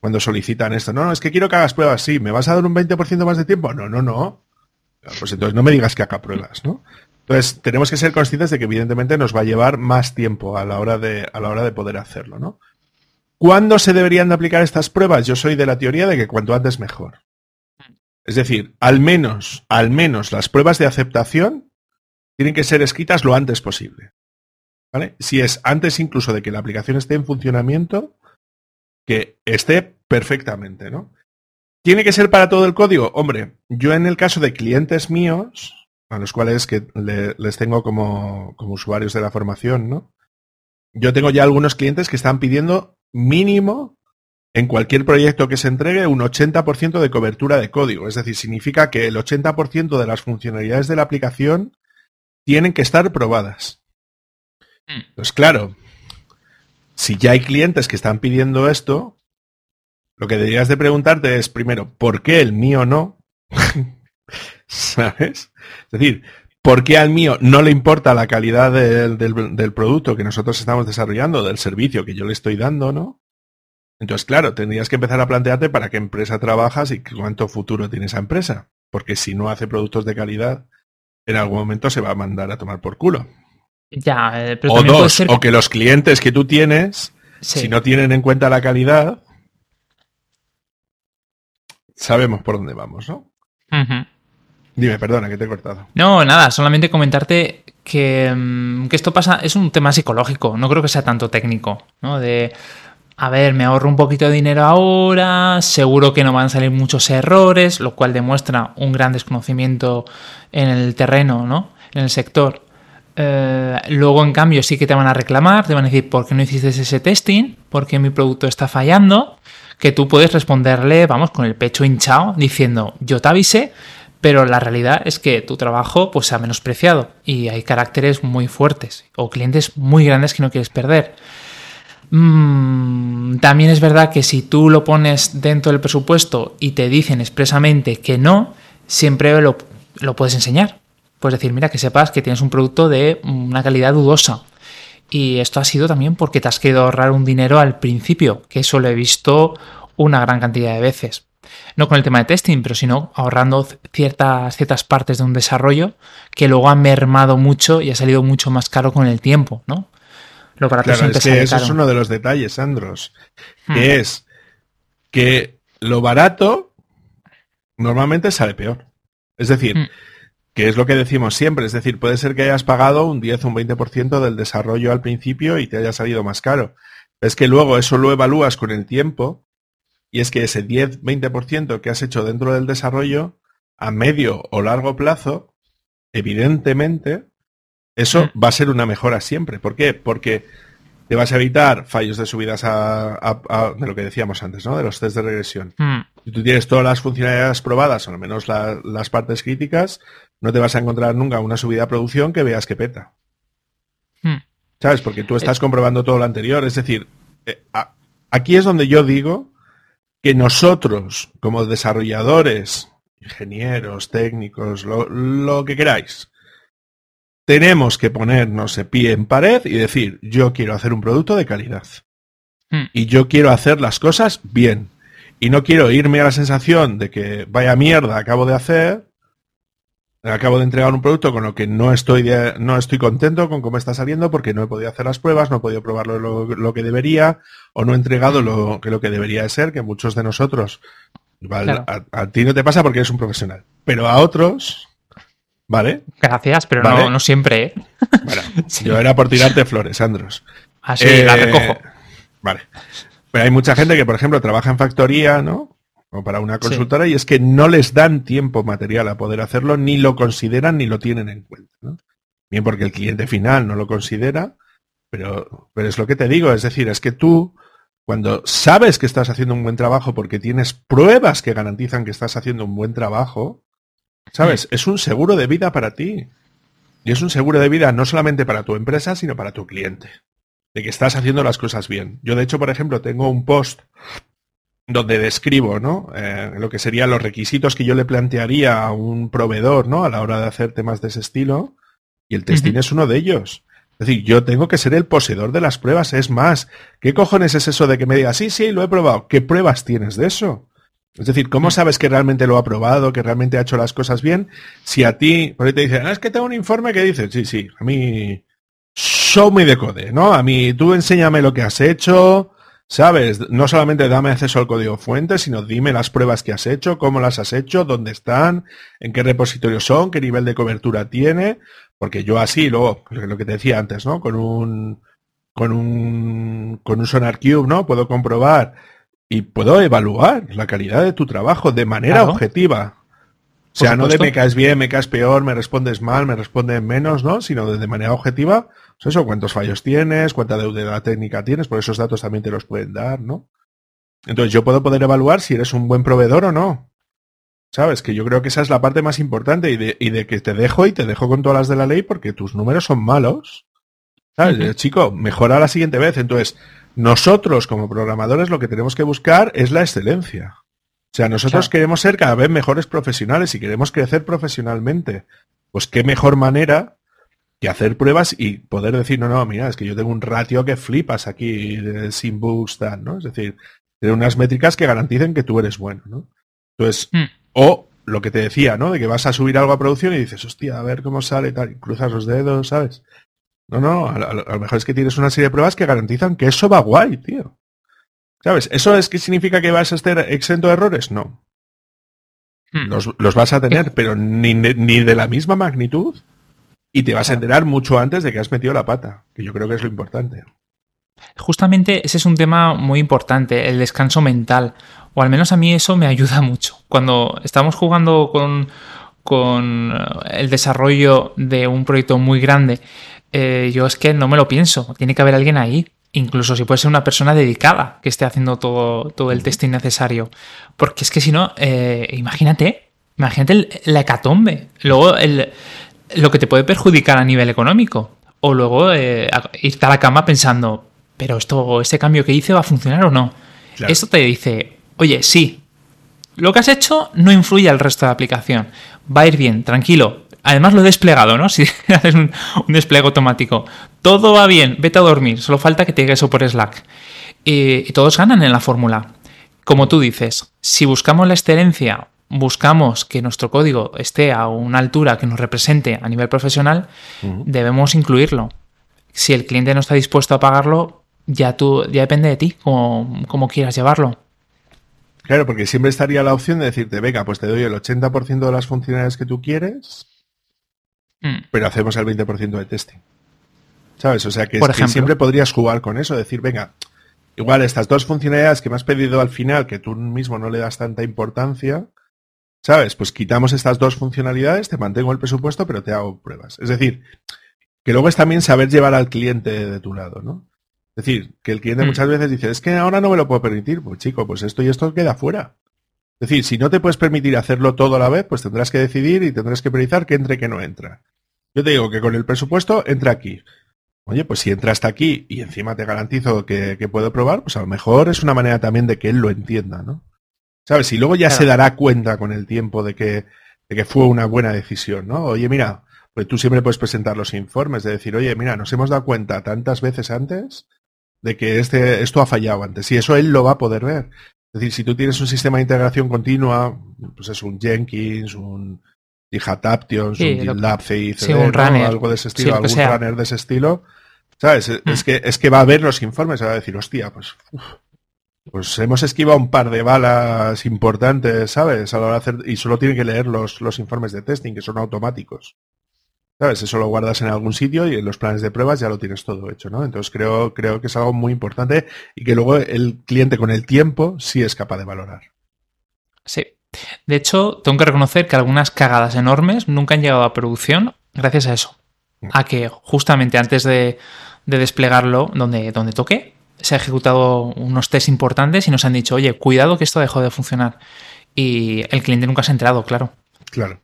cuando solicitan esto. No, no, es que quiero que hagas pruebas. Sí, ¿me vas a dar un 20% más de tiempo? No, no, no. Pues entonces no me digas que haga pruebas, ¿no? Entonces, tenemos que ser conscientes de que evidentemente nos va a llevar más tiempo a la hora de, a la hora de poder hacerlo, ¿no? ¿Cuándo se deberían de aplicar estas pruebas? Yo soy de la teoría de que cuanto antes mejor. Es decir, al menos, al menos las pruebas de aceptación tienen que ser escritas lo antes posible. ¿Vale? Si es antes incluso de que la aplicación esté en funcionamiento, que esté perfectamente, ¿no? ¿Tiene que ser para todo el código? Hombre, yo en el caso de clientes míos, a los cuales que les tengo como, como usuarios de la formación, ¿no? Yo tengo ya algunos clientes que están pidiendo mínimo en cualquier proyecto que se entregue un 80% de cobertura de código. Es decir, significa que el 80% de las funcionalidades de la aplicación tienen que estar probadas. Hmm. Pues claro, si ya hay clientes que están pidiendo esto, lo que deberías de preguntarte es, primero, ¿por qué el mío no? [laughs] ¿Sabes? Es decir, ¿por qué al mío no le importa la calidad del, del, producto que nosotros estamos desarrollando, del servicio que yo le estoy dando, ¿no? Entonces, claro, tendrías que empezar a plantearte para qué empresa trabajas y cuánto futuro tiene esa empresa. Porque si no hace productos de calidad, en algún momento se va a mandar a tomar por culo. Ya, eh, o dos, o que los clientes que tú tienes, si no tienen en cuenta la calidad, sabemos por dónde vamos, ¿no? Dime, perdona, que te he cortado. No, nada, solamente comentarte que, mm, que, esto pasa, es un tema psicológico, no creo que sea tanto técnico, ¿no? De, a ver, me ahorro un poquito de dinero ahora, seguro que no van a salir muchos errores, lo cual demuestra un gran desconocimiento en el terreno, ¿no? En el sector. Eh, luego, en cambio, sí que te van a reclamar, te van a decir, ¿por qué no hiciste ese testing? ¿Por qué mi producto está fallando? Que tú puedes responderle, vamos, con el pecho hinchado, diciendo, yo te avisé, pero la realidad es que tu trabajo pues se ha menospreciado y hay caracteres muy fuertes o clientes muy grandes que no quieres perder. Mm, también es verdad que si tú lo pones dentro del presupuesto y te dicen expresamente que no, siempre lo, puedes enseñar. Puedes decir, mira, que sepas que tienes un producto de una calidad dudosa. Y esto ha sido también porque te has querido ahorrar un dinero al principio, que eso lo he visto una gran cantidad de veces. No con el tema de testing, pero sino ahorrando ciertas, ciertas partes de un desarrollo que luego han mermado mucho y ha salido mucho más caro con el tiempo, ¿no? claro, es que eso es uno de los detalles, Andros, que hmm. es que lo barato normalmente sale peor. Es decir, hmm. que es lo que decimos siempre, es decir, puede ser que hayas pagado un 10 o un 20% del desarrollo al principio y te haya salido más caro. Es que luego eso lo evalúas con el tiempo y es que ese 10-20% que has hecho dentro del desarrollo, a medio o largo plazo, evidentemente eso mm. va a ser una mejora siempre. ¿Por qué? Porque te vas a evitar fallos de subidas a, de lo que decíamos antes, ¿no? De los test de regresión. Mm. Si tú tienes todas las funcionalidades probadas, o al menos las partes críticas, no te vas a encontrar nunca una subida a producción que veas que peta. Mm. ¿Sabes? Porque tú estás comprobando todo lo anterior. Es decir, eh, aquí es donde yo digo que nosotros, como desarrolladores, ingenieros, técnicos, lo que queráis, tenemos que ponernos de pie en pared y decir, yo quiero hacer un producto de calidad. Hmm. Y yo quiero hacer las cosas bien. Y no quiero irme a la sensación de que vaya mierda acabo de hacer, acabo de entregar un producto con lo que no estoy, no estoy contento con cómo está saliendo porque no he podido hacer las pruebas, no he podido probarlo lo, que debería o no he entregado lo que, lo que debería de ser, que muchos de nosotros, a ti no te pasa porque eres un profesional, pero a otros ¿Vale? Gracias, pero No, no, siempre, ¿eh? Bueno, [laughs] yo era por tirarte flores, Andros. Así, ah, la eh, recojo. Vale. Pero hay mucha gente que, por ejemplo, trabaja en factoría, ¿no? O para una consultora, y es que no les dan tiempo material a poder hacerlo, ni lo consideran ni lo tienen en cuenta. ¿no? Bien porque el cliente final no lo considera, pero, pero es lo que te digo, es decir, es que tú, cuando sabes que estás haciendo un buen trabajo porque tienes pruebas que garantizan que estás haciendo un buen trabajo, ¿Sabes? Es un seguro de vida para ti. Y es un seguro de vida no solamente para tu empresa, sino para tu cliente. De que estás haciendo las cosas bien. Yo, de hecho, por ejemplo, tengo un post donde describo, ¿no? Eh, lo que serían los requisitos que yo le plantearía a un proveedor, ¿no? A la hora de hacer temas de ese estilo. Y el testing es uno de ellos. Es decir, yo tengo que ser el poseedor de las pruebas. Es más, ¿qué cojones es eso de que me diga, sí, sí, lo he probado? ¿Qué pruebas tienes de eso? Es decir, ¿cómo mm. sabes que realmente lo ha probado, que realmente ha hecho las cosas bien? Si a ti, por ahí te dicen, ah, es que tengo un informe que dice, sí, sí, a mí, show me de code, ¿no? A mí, tú enséñame lo que has hecho, ¿sabes? No solamente dame acceso al código fuente, sino dime las pruebas que has hecho, cómo las has hecho, dónde están, en qué repositorio son, qué nivel de cobertura tiene, porque yo así, luego, lo que te decía antes, ¿no? Con un, con un, con un Sonar Cube, ¿no? Puedo comprobar y puedo evaluar la calidad de tu trabajo de manera objetiva. O sea, no de me caes bien, me caes peor, me respondes mal, me respondes menos, ¿no? Sino de, manera objetiva, pues eso, cuántos fallos tienes, cuánta deuda técnica tienes, por esos datos también te los pueden dar, ¿no? Entonces yo puedo poder evaluar si eres un buen proveedor o no. ¿Sabes? Que yo creo que esa es la parte más importante y de, y de que te dejo y te dejo con todas las de la ley porque tus números son malos. ¿Sabes? Chico, mejora la siguiente vez. Entonces, nosotros como programadores lo que tenemos que buscar es la excelencia. O sea, nosotros queremos ser cada vez mejores profesionales y queremos crecer profesionalmente. Pues qué mejor manera que hacer pruebas y poder decir, no, no, mira, es que yo tengo un ratio que flipas aquí sin bugs, ¿no? Es decir, tener unas métricas que garanticen que tú eres bueno, ¿no? Entonces, hmm. o lo que te decía, ¿no? De que vas a subir algo a producción y dices, hostia, a ver cómo sale tal, y cruzas los dedos, ¿sabes? No, no, a, lo mejor es que tienes una serie de pruebas que garantizan que eso va guay, tío. ¿Sabes? ¿Eso es que significa que vas a estar exento de errores? No. Hmm. Los, vas a tener, pero ni, ni, de la misma magnitud. Y te vas a enterar mucho antes de que has metido la pata, que yo creo que es lo importante. Justamente ese es un tema muy importante, el descanso mental. O al menos a mí eso me ayuda mucho. Cuando estamos jugando con, con el desarrollo de un proyecto muy grande, eh, yo es que no me lo pienso. Tiene que haber alguien ahí. Incluso si puede ser una persona dedicada que esté haciendo todo, todo el testing necesario. Porque es que si no, eh, imagínate, imagínate la hecatombe. Luego el, lo que te puede perjudicar a nivel económico. O luego eh, irte a la cama pensando, pero esto, este cambio que hice va a funcionar o no. Esto te dice, oye, sí, lo que has hecho no influye al resto de la aplicación. Va a ir bien, tranquilo. Además lo he desplegado, ¿no? [laughs] Si haces un, despliegue automático. Todo va bien, vete a dormir. Solo falta que te llegue eso por Slack. Y, todos ganan en la fórmula. Como tú dices, si buscamos la excelencia, buscamos que nuestro código esté a una altura que nos represente a nivel profesional, debemos incluirlo. Si el cliente no está dispuesto a pagarlo, ya tú, ya depende de ti cómo, quieras llevarlo. Claro, porque siempre estaría la opción de decirte, venga, pues te doy el 80% de las funcionalidades que tú quieres, mm. pero hacemos el 20% de testing. ¿Sabes? O sea que, siempre podrías jugar con eso, decir, venga, igual estas dos funcionalidades que me has pedido al final, que tú mismo no le das tanta importancia, ¿sabes? Pues quitamos estas dos funcionalidades, te mantengo el presupuesto, pero te hago pruebas. Es decir, que luego es también saber llevar al cliente de tu lado, ¿no? Es decir, que el cliente mm. muchas veces dice, es que ahora no me lo puedo permitir. Pues chico, pues esto y esto queda fuera. Es decir, si no te puedes permitir hacerlo todo a la vez, pues tendrás que decidir y tendrás que priorizar qué entre y qué no entra. Yo te digo que con el presupuesto entra aquí. Oye, pues si entra hasta aquí y encima te garantizo que, puedo probar, pues a lo mejor es una manera también de que él lo entienda, ¿no? ¿Sabes? Y luego ya se dará cuenta con el tiempo de que, de que fue una buena decisión, ¿no? Oye, mira, pues tú siempre puedes presentar los informes de decir, oye, mira, nos hemos dado cuenta tantas veces antes de que este, esto ha fallado antes. Y eso él lo va a poder ver. Es decir, si tú tienes un sistema de integración continua, pues es un Jenkins, un Adaption, un GitLab CI, un runner. algo de ese estilo, algún runner de ese estilo, ¿sabes? Es, mm. que, es que va a ver los informes y va a decir, hostia, pues, pues hemos esquivado un par de balas importantes, ¿sabes? A la hora de hacer, y solo tiene que leer los, los informes de testing, que son automáticos. ¿Sabes? Eso lo guardas en algún sitio y en los planes de pruebas ya lo tienes todo hecho, ¿no? Entonces creo, creo que es algo muy importante y que luego el cliente con el tiempo sí es capaz de valorar. Sí. De hecho, tengo que reconocer que algunas cagadas enormes nunca han llegado a producción gracias a eso. Mm. A que justamente antes de, desplegarlo donde, donde toque, se ha ejecutado unos test importantes y nos han dicho, oye, cuidado que esto dejó de funcionar. Y el cliente nunca se ha enterado, claro. Claro.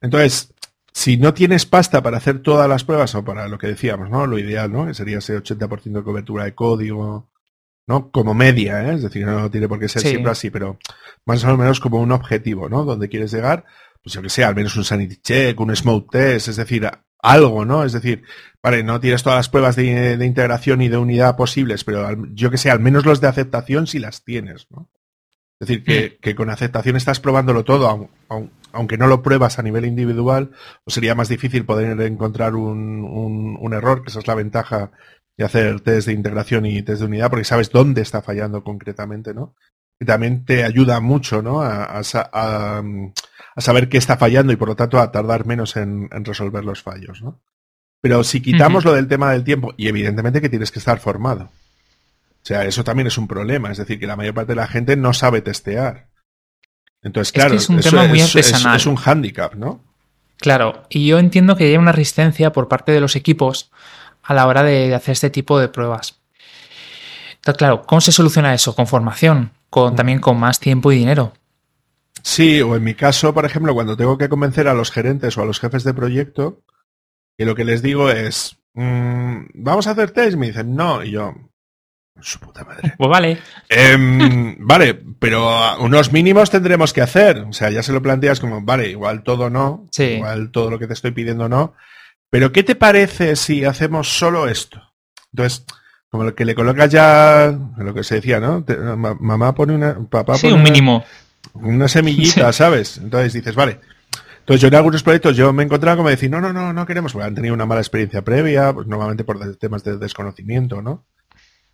Entonces, si no tienes pasta para hacer todas las pruebas o para lo que decíamos, ¿no? Lo ideal, ¿no? Que sería ese 80% de cobertura de código, ¿no? Como media, ¿eh? Es decir, no tiene por qué ser siempre así, pero más o menos como un objetivo, ¿no? Donde quieres llegar, pues yo que sea, al menos un sanity check, un smoke test, es decir, algo, ¿no? Es decir, vale, no tienes todas las pruebas de, integración y de unidad posibles, pero yo que sé, al menos los de aceptación sí las tienes, ¿no? Es decir, que, que con aceptación estás probándolo todo, aunque no lo pruebas a nivel individual, pues sería más difícil poder encontrar un, un, error, que esa es la ventaja de hacer test de integración y test de unidad, porque sabes dónde está fallando concretamente, ¿no? Y también te ayuda mucho, ¿no? A, saber qué está fallando y por lo tanto a tardar menos en, resolver los fallos, ¿no? Pero si quitamos lo del tema del tiempo, y evidentemente que tienes que estar formado. O sea, eso también es un problema. Es decir, que la mayor parte de la gente no sabe testear. Entonces, claro, es, un tema muy artesanal. Es, un hándicap, ¿no? Claro, y yo entiendo que hay una resistencia por parte de los equipos a la hora de hacer este tipo de pruebas. Entonces, claro, ¿cómo se soluciona eso? Con formación, con, mm. también con más tiempo y dinero. Sí, o en mi caso, por ejemplo, cuando tengo que convencer a los gerentes o a los jefes de proyecto, que lo que les digo es, mm, vamos a hacer test, me dicen, no, y yo, su puta madre. Pues vale. Em, [laughs] vale, pero unos mínimos tendremos que hacer. O sea, ya se lo planteas como, vale, igual todo no, igual todo lo que te estoy pidiendo no. Pero ¿qué te parece si hacemos solo esto? Entonces, como lo que le colocas ya, lo que se decía, ¿no? mamá pone una, papá sí, un mínimo. Una semillita, [laughs] ¿sabes? Entonces dices, vale. Entonces yo en algunos proyectos yo me he encontrado como decir, no, no, no, no queremos, porque han tenido una mala experiencia previa, pues normalmente por temas de desconocimiento, ¿no?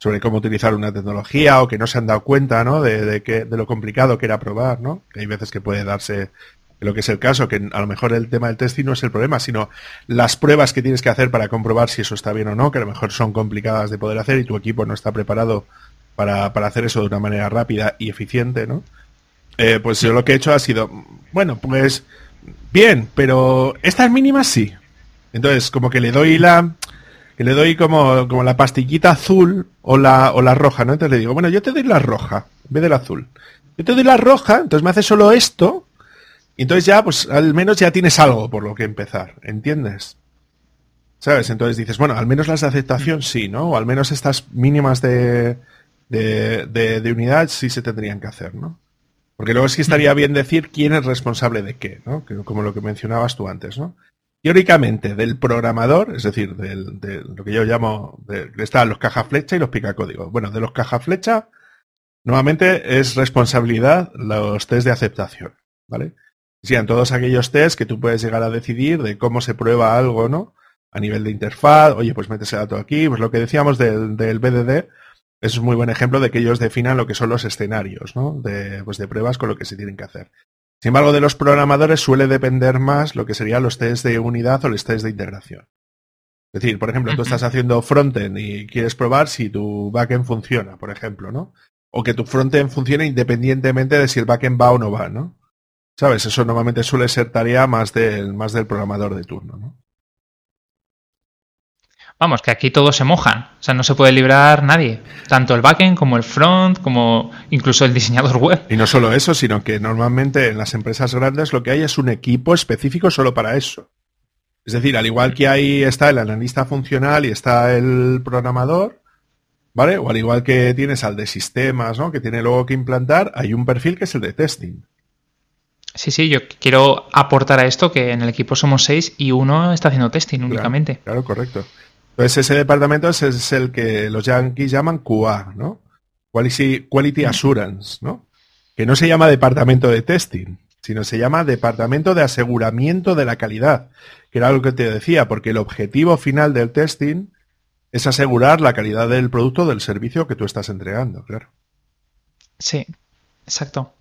sobre cómo utilizar una tecnología o que no se han dado cuenta ¿no? de, que, de lo complicado que era probar, ¿no? Que hay veces que puede darse lo que es el caso, que a lo mejor el tema del testing no es el problema, sino las pruebas que tienes que hacer para comprobar si eso está bien o no, que a lo mejor son complicadas de poder hacer y tu equipo no está preparado para, hacer eso de una manera rápida y eficiente, ¿no? Eh, pues yo lo que he hecho ha sido, bueno, pues bien, pero estas mínimas sí. Entonces, como que le doy la, que le doy como, como la pastillita azul o la, o la roja, ¿no? Entonces le digo, bueno, yo te doy la roja, en vez del azul. Yo te doy la roja, entonces me hace solo esto, entonces ya, pues al menos ya tienes algo por lo que empezar, ¿entiendes? ¿Sabes? Entonces dices, bueno, al menos las de aceptación mm. sí, ¿no? O al menos estas mínimas de, de, de, unidad sí se tendrían que hacer, ¿no? Porque luego sí estaría mm. bien decir quién es responsable de qué, ¿no? Como lo que mencionabas tú antes, ¿no? teóricamente del programador, es decir, de lo que yo llamo, de, están los caja flecha y los picacódigos. Bueno, de los caja flecha, nuevamente es responsabilidad los test de aceptación, ¿vale? Sean todos aquellos test que tú puedes llegar a decidir de cómo se prueba algo, ¿no? A nivel de interfaz, oye, pues metes el dato aquí, pues lo que decíamos del, del BDD, es un muy buen ejemplo de que ellos definan lo que son los escenarios, ¿no? De, pues de pruebas con lo que se tienen que hacer. Sin embargo, de los programadores suele depender más lo que serían los test de unidad o los test de integración. Es decir, por ejemplo, tú estás haciendo frontend y quieres probar si tu backend funciona, por ejemplo, ¿no? O que tu frontend funcione independientemente de si el backend va o no va, ¿no? ¿Sabes? Eso normalmente suele ser tarea más del, más del programador de turno, ¿no? Vamos, que aquí todos se mojan. O sea, no se puede librar nadie. Tanto el backend como el front, como incluso el diseñador web. Y no solo eso, sino que normalmente en las empresas grandes lo que hay es un equipo específico solo para eso. Es decir, al igual que ahí está el analista funcional y está el programador, ¿vale? O al igual que tienes al de sistemas, ¿no? Que tiene luego que implantar, hay un perfil que es el de testing. Sí, sí, yo quiero aportar a esto que en el equipo somos seis y uno está haciendo testing únicamente. claro correcto. Entonces ese departamento es, el que los yankees llaman QA, ¿no? Quality, Quality Assurance, ¿no? Que no se llama departamento de testing, sino se llama departamento de aseguramiento de la calidad, que era algo que te decía, porque el objetivo final del testing es asegurar la calidad del producto del servicio que tú estás entregando, claro. Sí, exacto.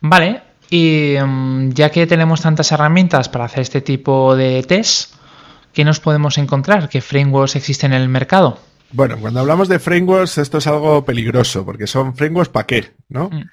Vale, y mm, ya que tenemos tantas herramientas para hacer este tipo de test, ¿qué nos podemos encontrar? ¿Qué frameworks existen en el mercado? Bueno, cuando hablamos de frameworks, esto es algo peligroso, porque son frameworks para qué, ¿no? Mm.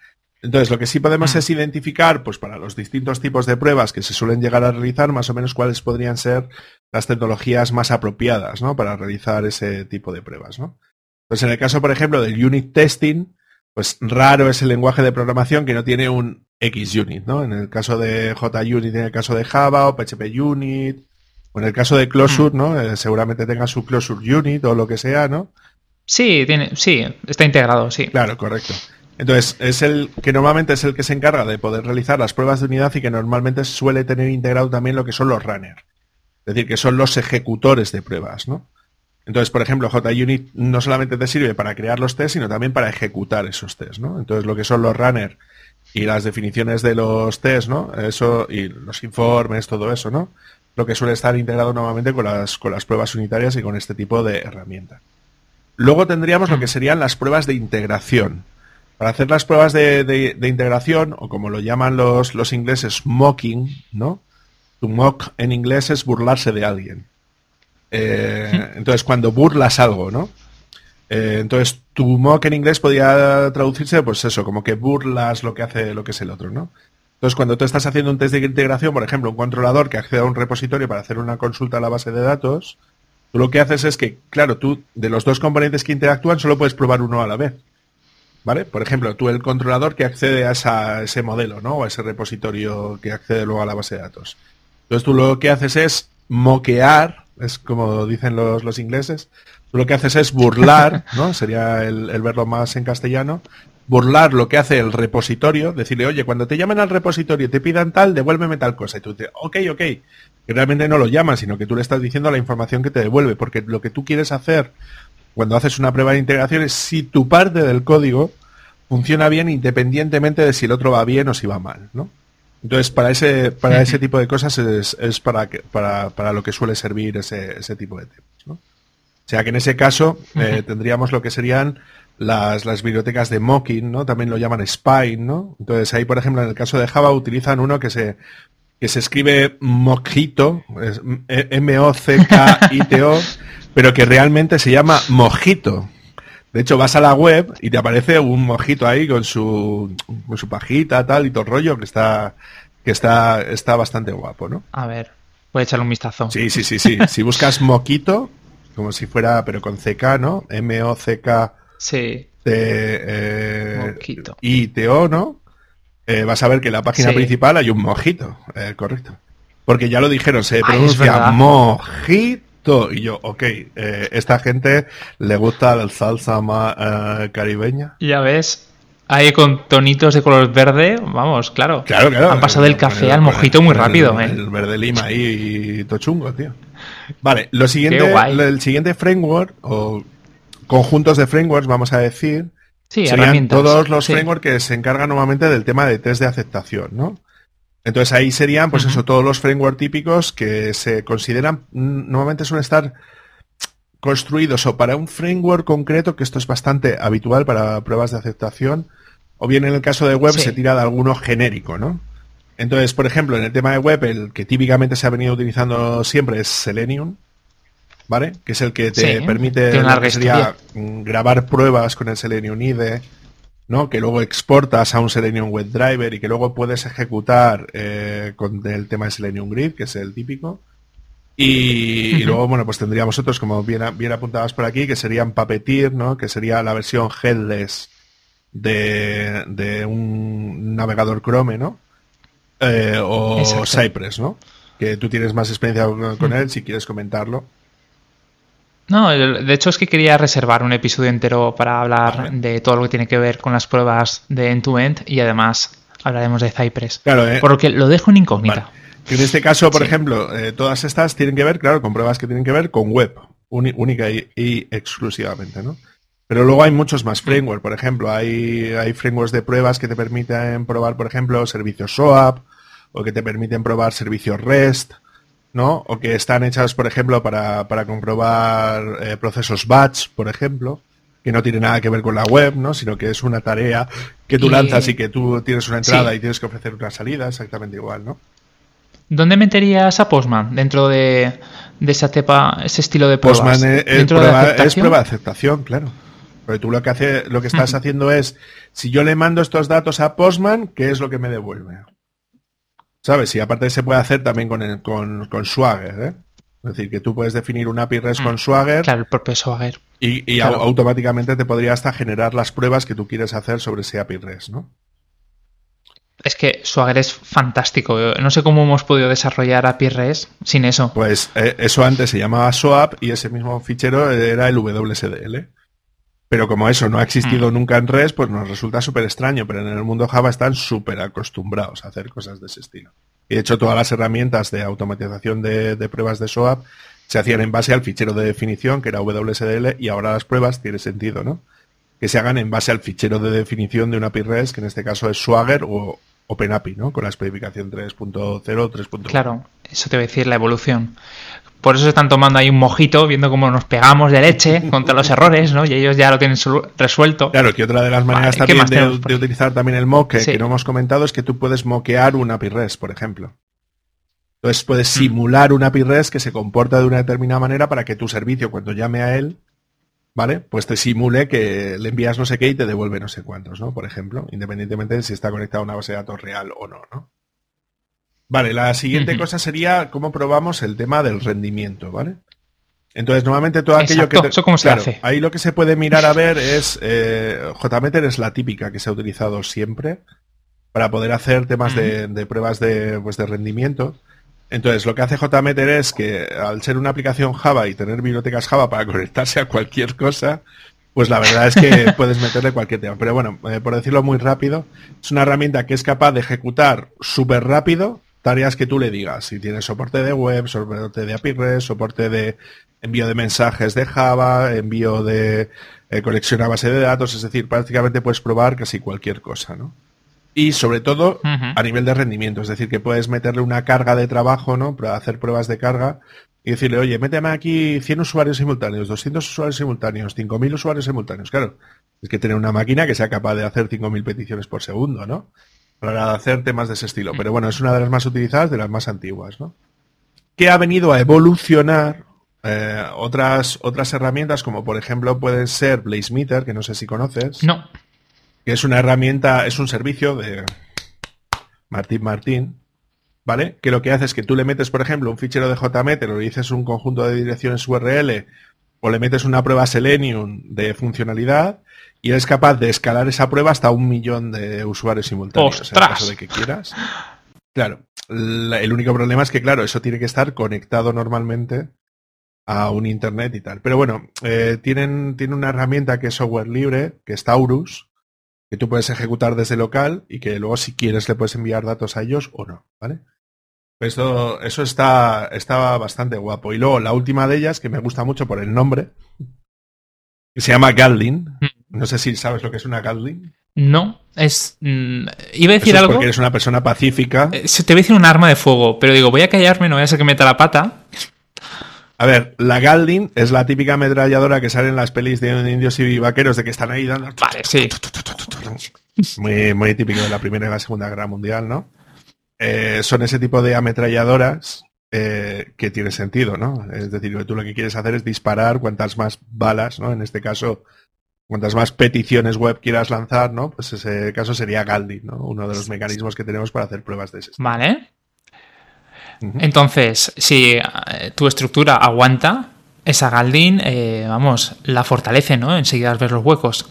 Entonces, lo que sí podemos mm. es identificar, pues para los distintos tipos de pruebas que se suelen llegar a realizar, más o menos cuáles podrían ser las tecnologías más apropiadas, ¿no? Para realizar ese tipo de pruebas, ¿no? Entonces, en el caso, por ejemplo, del unit testing, pues raro es el lenguaje de programación que no tiene un XUnit, ¿no? En el caso de JUnit, en el caso de Java o PHP Unit, o en el caso de Closure, mm. ¿no? Eh, seguramente tenga su Closure Unit o lo que sea, ¿no? Sí, tiene, sí, está integrado, sí. Claro, correcto. Entonces, es el que normalmente es el que se encarga de poder realizar las pruebas de unidad y que normalmente suele tener integrado también lo que son los runners. Es decir, que son los ejecutores de pruebas, ¿no? Entonces, por ejemplo, JUnit no solamente te sirve para crear los tests, sino también para ejecutar esos tests, ¿no? Entonces, lo que son los runners y las definiciones de los tests, ¿no? Eso, y los informes, todo eso, ¿no? lo que suele estar integrado nuevamente con las, con las pruebas unitarias y con este tipo de herramienta. Luego tendríamos lo que serían las pruebas de integración. Para hacer las pruebas de, integración, o como lo llaman los, los ingleses, mocking, ¿no? To mock en inglés es burlarse de alguien. Eh, entonces, cuando burlas algo, ¿no? Eh, entonces, tu mock en inglés podría traducirse, pues eso, como que burlas lo que hace lo que es el otro, ¿no? Entonces, cuando tú estás haciendo un test de integración, por ejemplo, un controlador que accede a un repositorio para hacer una consulta a la base de datos, tú lo que haces es que, claro, tú de los dos componentes que interactúan solo puedes probar uno a la vez. ¿Vale? Por ejemplo, tú el controlador que accede a, ese modelo, ¿no? O a ese repositorio que accede luego a la base de datos. Entonces tú lo que haces es moquear, es como dicen los, los ingleses, lo que haces es burlar, [laughs] ¿no? Sería el, el verbo más en castellano, burlar lo que hace el repositorio, decirle, oye, cuando te llamen al repositorio y te pidan tal, devuélveme tal cosa. Y tú dices, ok, ok. Que realmente no lo llaman, sino que tú le estás diciendo la información que te devuelve, porque lo que tú quieres hacer cuando haces una prueba de integración es si tu parte del código funciona bien independientemente de si el otro va bien o si va mal, ¿no? Entonces, para ese, para ese [laughs] tipo de cosas es, es para, que, para, para, lo que suele servir ese, ese tipo de. O sea que en ese caso eh, tendríamos lo que serían las, las, bibliotecas de mocking, ¿no? También lo llaman spine, ¿no? Entonces ahí, por ejemplo, en el caso de Java utilizan uno que se, que se escribe mojito, M-O-C-K-I-T-O, [laughs] pero que realmente se llama mojito. De hecho, vas a la web y te aparece un mojito ahí con su, con su pajita, tal, y todo el rollo, que está, que está, está bastante guapo, ¿no? A ver, voy a echarle un vistazo. Sí, sí, sí, sí. si buscas moquito, como si fuera, pero con CK, ¿no? M-O-C-K. Sí. Eh, y T-O, ¿no? Eh, vas a ver que en la página principal hay un mojito, eh, correcto. Porque ya lo dijeron, se pronuncia mojito. Y yo, ok, eh, esta gente le gusta la salsa más caribeña. Ya ves, ahí con tonitos de color verde, vamos, claro. Claro, claro. Han pasado del café al mojito muy rápido, el, el, verde lima ahí y tochungo, tío. Vale, lo siguiente, el siguiente framework, o conjuntos de frameworks, vamos a decir, Sí, serían todos los frameworks que se encargan normalmente del tema de test de aceptación, ¿no? Entonces ahí serían, pues eso, todos los frameworks típicos que se consideran, mm, normalmente suelen estar construidos o para un framework concreto, que esto es bastante habitual para pruebas de aceptación, o bien en el caso de web se tira de alguno genérico, ¿no? Entonces, por ejemplo, en el tema de web, el que típicamente se ha venido utilizando siempre es Selenium, ¿vale? Que es el que te permite mm, grabar pruebas con el Selenium IDE, ¿no? Que luego exportas a un Selenium WebDriver y que luego puedes ejecutar eh, con el tema de Selenium Grid, que es el típico. Y, luego, bueno, pues tendríamos otros, como bien, bien apuntados por aquí, que serían Puppeteer, ¿no? Que sería la versión headless de, un navegador Chrome, ¿no? Eh, o Cypress, ¿no? Que tú tienes más experiencia con él, si quieres comentarlo. No, de hecho es que quería reservar un episodio entero para hablar de todo lo que tiene que ver con las pruebas de end-to-end y además hablaremos de Cypress. Claro, ¿eh? Porque lo dejo en incógnita. En este caso, por ejemplo, eh, todas estas tienen que ver, claro, con pruebas que tienen que ver con web, única y, exclusivamente, ¿no? Pero luego hay muchos más frameworks, por ejemplo, hay, hay frameworks de pruebas que te permiten probar, por ejemplo, servicios SOAP, o que te permiten probar servicios REST, ¿no? O que están hechas, por ejemplo, para, para comprobar eh, procesos batch, por ejemplo, que no tiene nada que ver con la web, ¿no? Sino que es una tarea que tú lanzas y que tú tienes una entrada y tienes que ofrecer una salida, exactamente igual, ¿no? ¿Dónde meterías a Postman dentro de, de esa tepa, ese estilo de pruebas? Postman es, prueba, de es prueba de aceptación, claro. Porque tú lo que hace, lo que estás haciendo es, si yo le mando estos datos a Postman, ¿qué es lo que me devuelve? ¿Sabes? Y aparte se puede hacer también con, el, con, con Swagger, ¿eh? Es decir, que tú puedes definir una API REST con mm. Swagger. Claro, el propio Swagger. Y, automáticamente te podría hasta generar las pruebas que tú quieres hacer sobre ese API REST, ¿no? Es que Swagger es fantástico. No sé cómo hemos podido desarrollar API REST sin eso. Pues eh, eso antes se llamaba SOAP y ese mismo fichero era el WSDL. Pero como eso no ha existido mm. nunca en REST, pues nos resulta súper extraño, pero en el mundo Java están súper acostumbrados a hacer cosas de ese estilo. Y de hecho todas las herramientas de automatización de, pruebas de SOAP se hacían en base al fichero de definición, que era WSDL, y ahora las pruebas tiene sentido, ¿no? Que se hagan en base al fichero de definición de una API REST, que en este caso es Swagger o OpenAPI, ¿no? Con la especificación 3.0, 3.1. Claro, eso te voy a decir, la evolución. Por eso se están tomando ahí un mojito, viendo cómo nos pegamos de leche [laughs] contra los errores, ¿no? Y ellos ya lo tienen resuelto. Claro, que otra de las maneras también de, utilizar también el mock que, no hemos comentado es que tú puedes moquear una API REST, por ejemplo. Entonces puedes mm. simular una API REST que se comporta de una determinada manera para que tu servicio, cuando llame a él, ¿vale? Pues te simule que le envías no sé qué y te devuelve no sé cuántos, ¿no? Por ejemplo, independientemente de si está conectado a una base de datos real o no, ¿no? Vale, la siguiente cosa sería cómo probamos el tema del rendimiento, ¿vale? Entonces, normalmente todo aquello que... ¿Eso cómo se hace? Ahí lo que se puede mirar a ver es... Eh, JMeter es la típica que se ha utilizado siempre para poder hacer temas de, pruebas de, pues, de rendimiento. Entonces, lo que hace JMeter es que al ser una aplicación Java y tener bibliotecas Java para [laughs] conectarse a cualquier cosa, pues la verdad es que [laughs] puedes meterle cualquier tema. Pero bueno, eh, por decirlo muy rápido, es una herramienta que es capaz de ejecutar súper rápido tareas que tú le digas. Si tienes soporte de web, soporte de API soporte de envío de mensajes de Java, envío de eh, conexión a base de datos, es decir, prácticamente puedes probar casi cualquier cosa, ¿no? y sobre todo a nivel de rendimiento, es decir, que puedes meterle una carga de trabajo, ¿no? Para hacer pruebas de carga y decirle, oye, méteme aquí 100 usuarios simultáneos, 200 usuarios simultáneos, 5.000 usuarios simultáneos. Claro, es que tener una máquina que sea capaz de hacer 5.000 peticiones por segundo, ¿no? Para hacer temas de ese estilo. Pero bueno, es una de las más utilizadas, de las más antiguas, ¿no? Que ha venido a evolucionar eh, otras, otras herramientas, como por ejemplo puede ser BlazeMeter, que no sé si conoces. No que es una herramienta, es un servicio de Martín Martín, ¿vale? Que lo que hace es que tú le metes, por ejemplo, un fichero de JMeter o le dices un conjunto de direcciones URL o le metes una prueba Selenium de funcionalidad y eres capaz de escalar esa prueba hasta un millón de usuarios simultáneos, en caso de que quieras. Claro, el único problema es que, claro, eso tiene que estar conectado normalmente a un internet y tal. Pero bueno, eh, tienen, tiene una herramienta que es software libre, que es Taurus, que tú puedes ejecutar desde local y que luego si quieres le puedes enviar datos a ellos o no, ¿vale? Eso, eso está, está bastante guapo. Y luego la última de ellas, que me gusta mucho por el nombre, que se llama Gatling. No sé si sabes lo que es una Gatling. No, es. Mm, iba a decir algo. Porque eres una persona pacífica. Eh, te voy a decir un arma de fuego, pero digo, voy a callarme, no voy a ser que meta la pata. A ver, la Galdin es la típica ametralladora que sale en las pelis de indios y vaqueros de que están ahí dando. Vale, sí. Muy, muy típico de la Primera y la Segunda Guerra Mundial, ¿no? Eh, son ese tipo de ametralladoras eh, que tiene sentido, ¿no? Es decir, tú lo que quieres hacer es disparar cuantas más balas, ¿no? En este caso, cuantas más peticiones web quieras lanzar, ¿no? Pues ese caso sería Galdin, ¿no? Uno de los mecanismos que tenemos para hacer pruebas de ese. Vale. Entonces, si eh, tu estructura aguanta, esa Galdin, eh, vamos, la fortalece, ¿no? Enseguida ver los huecos.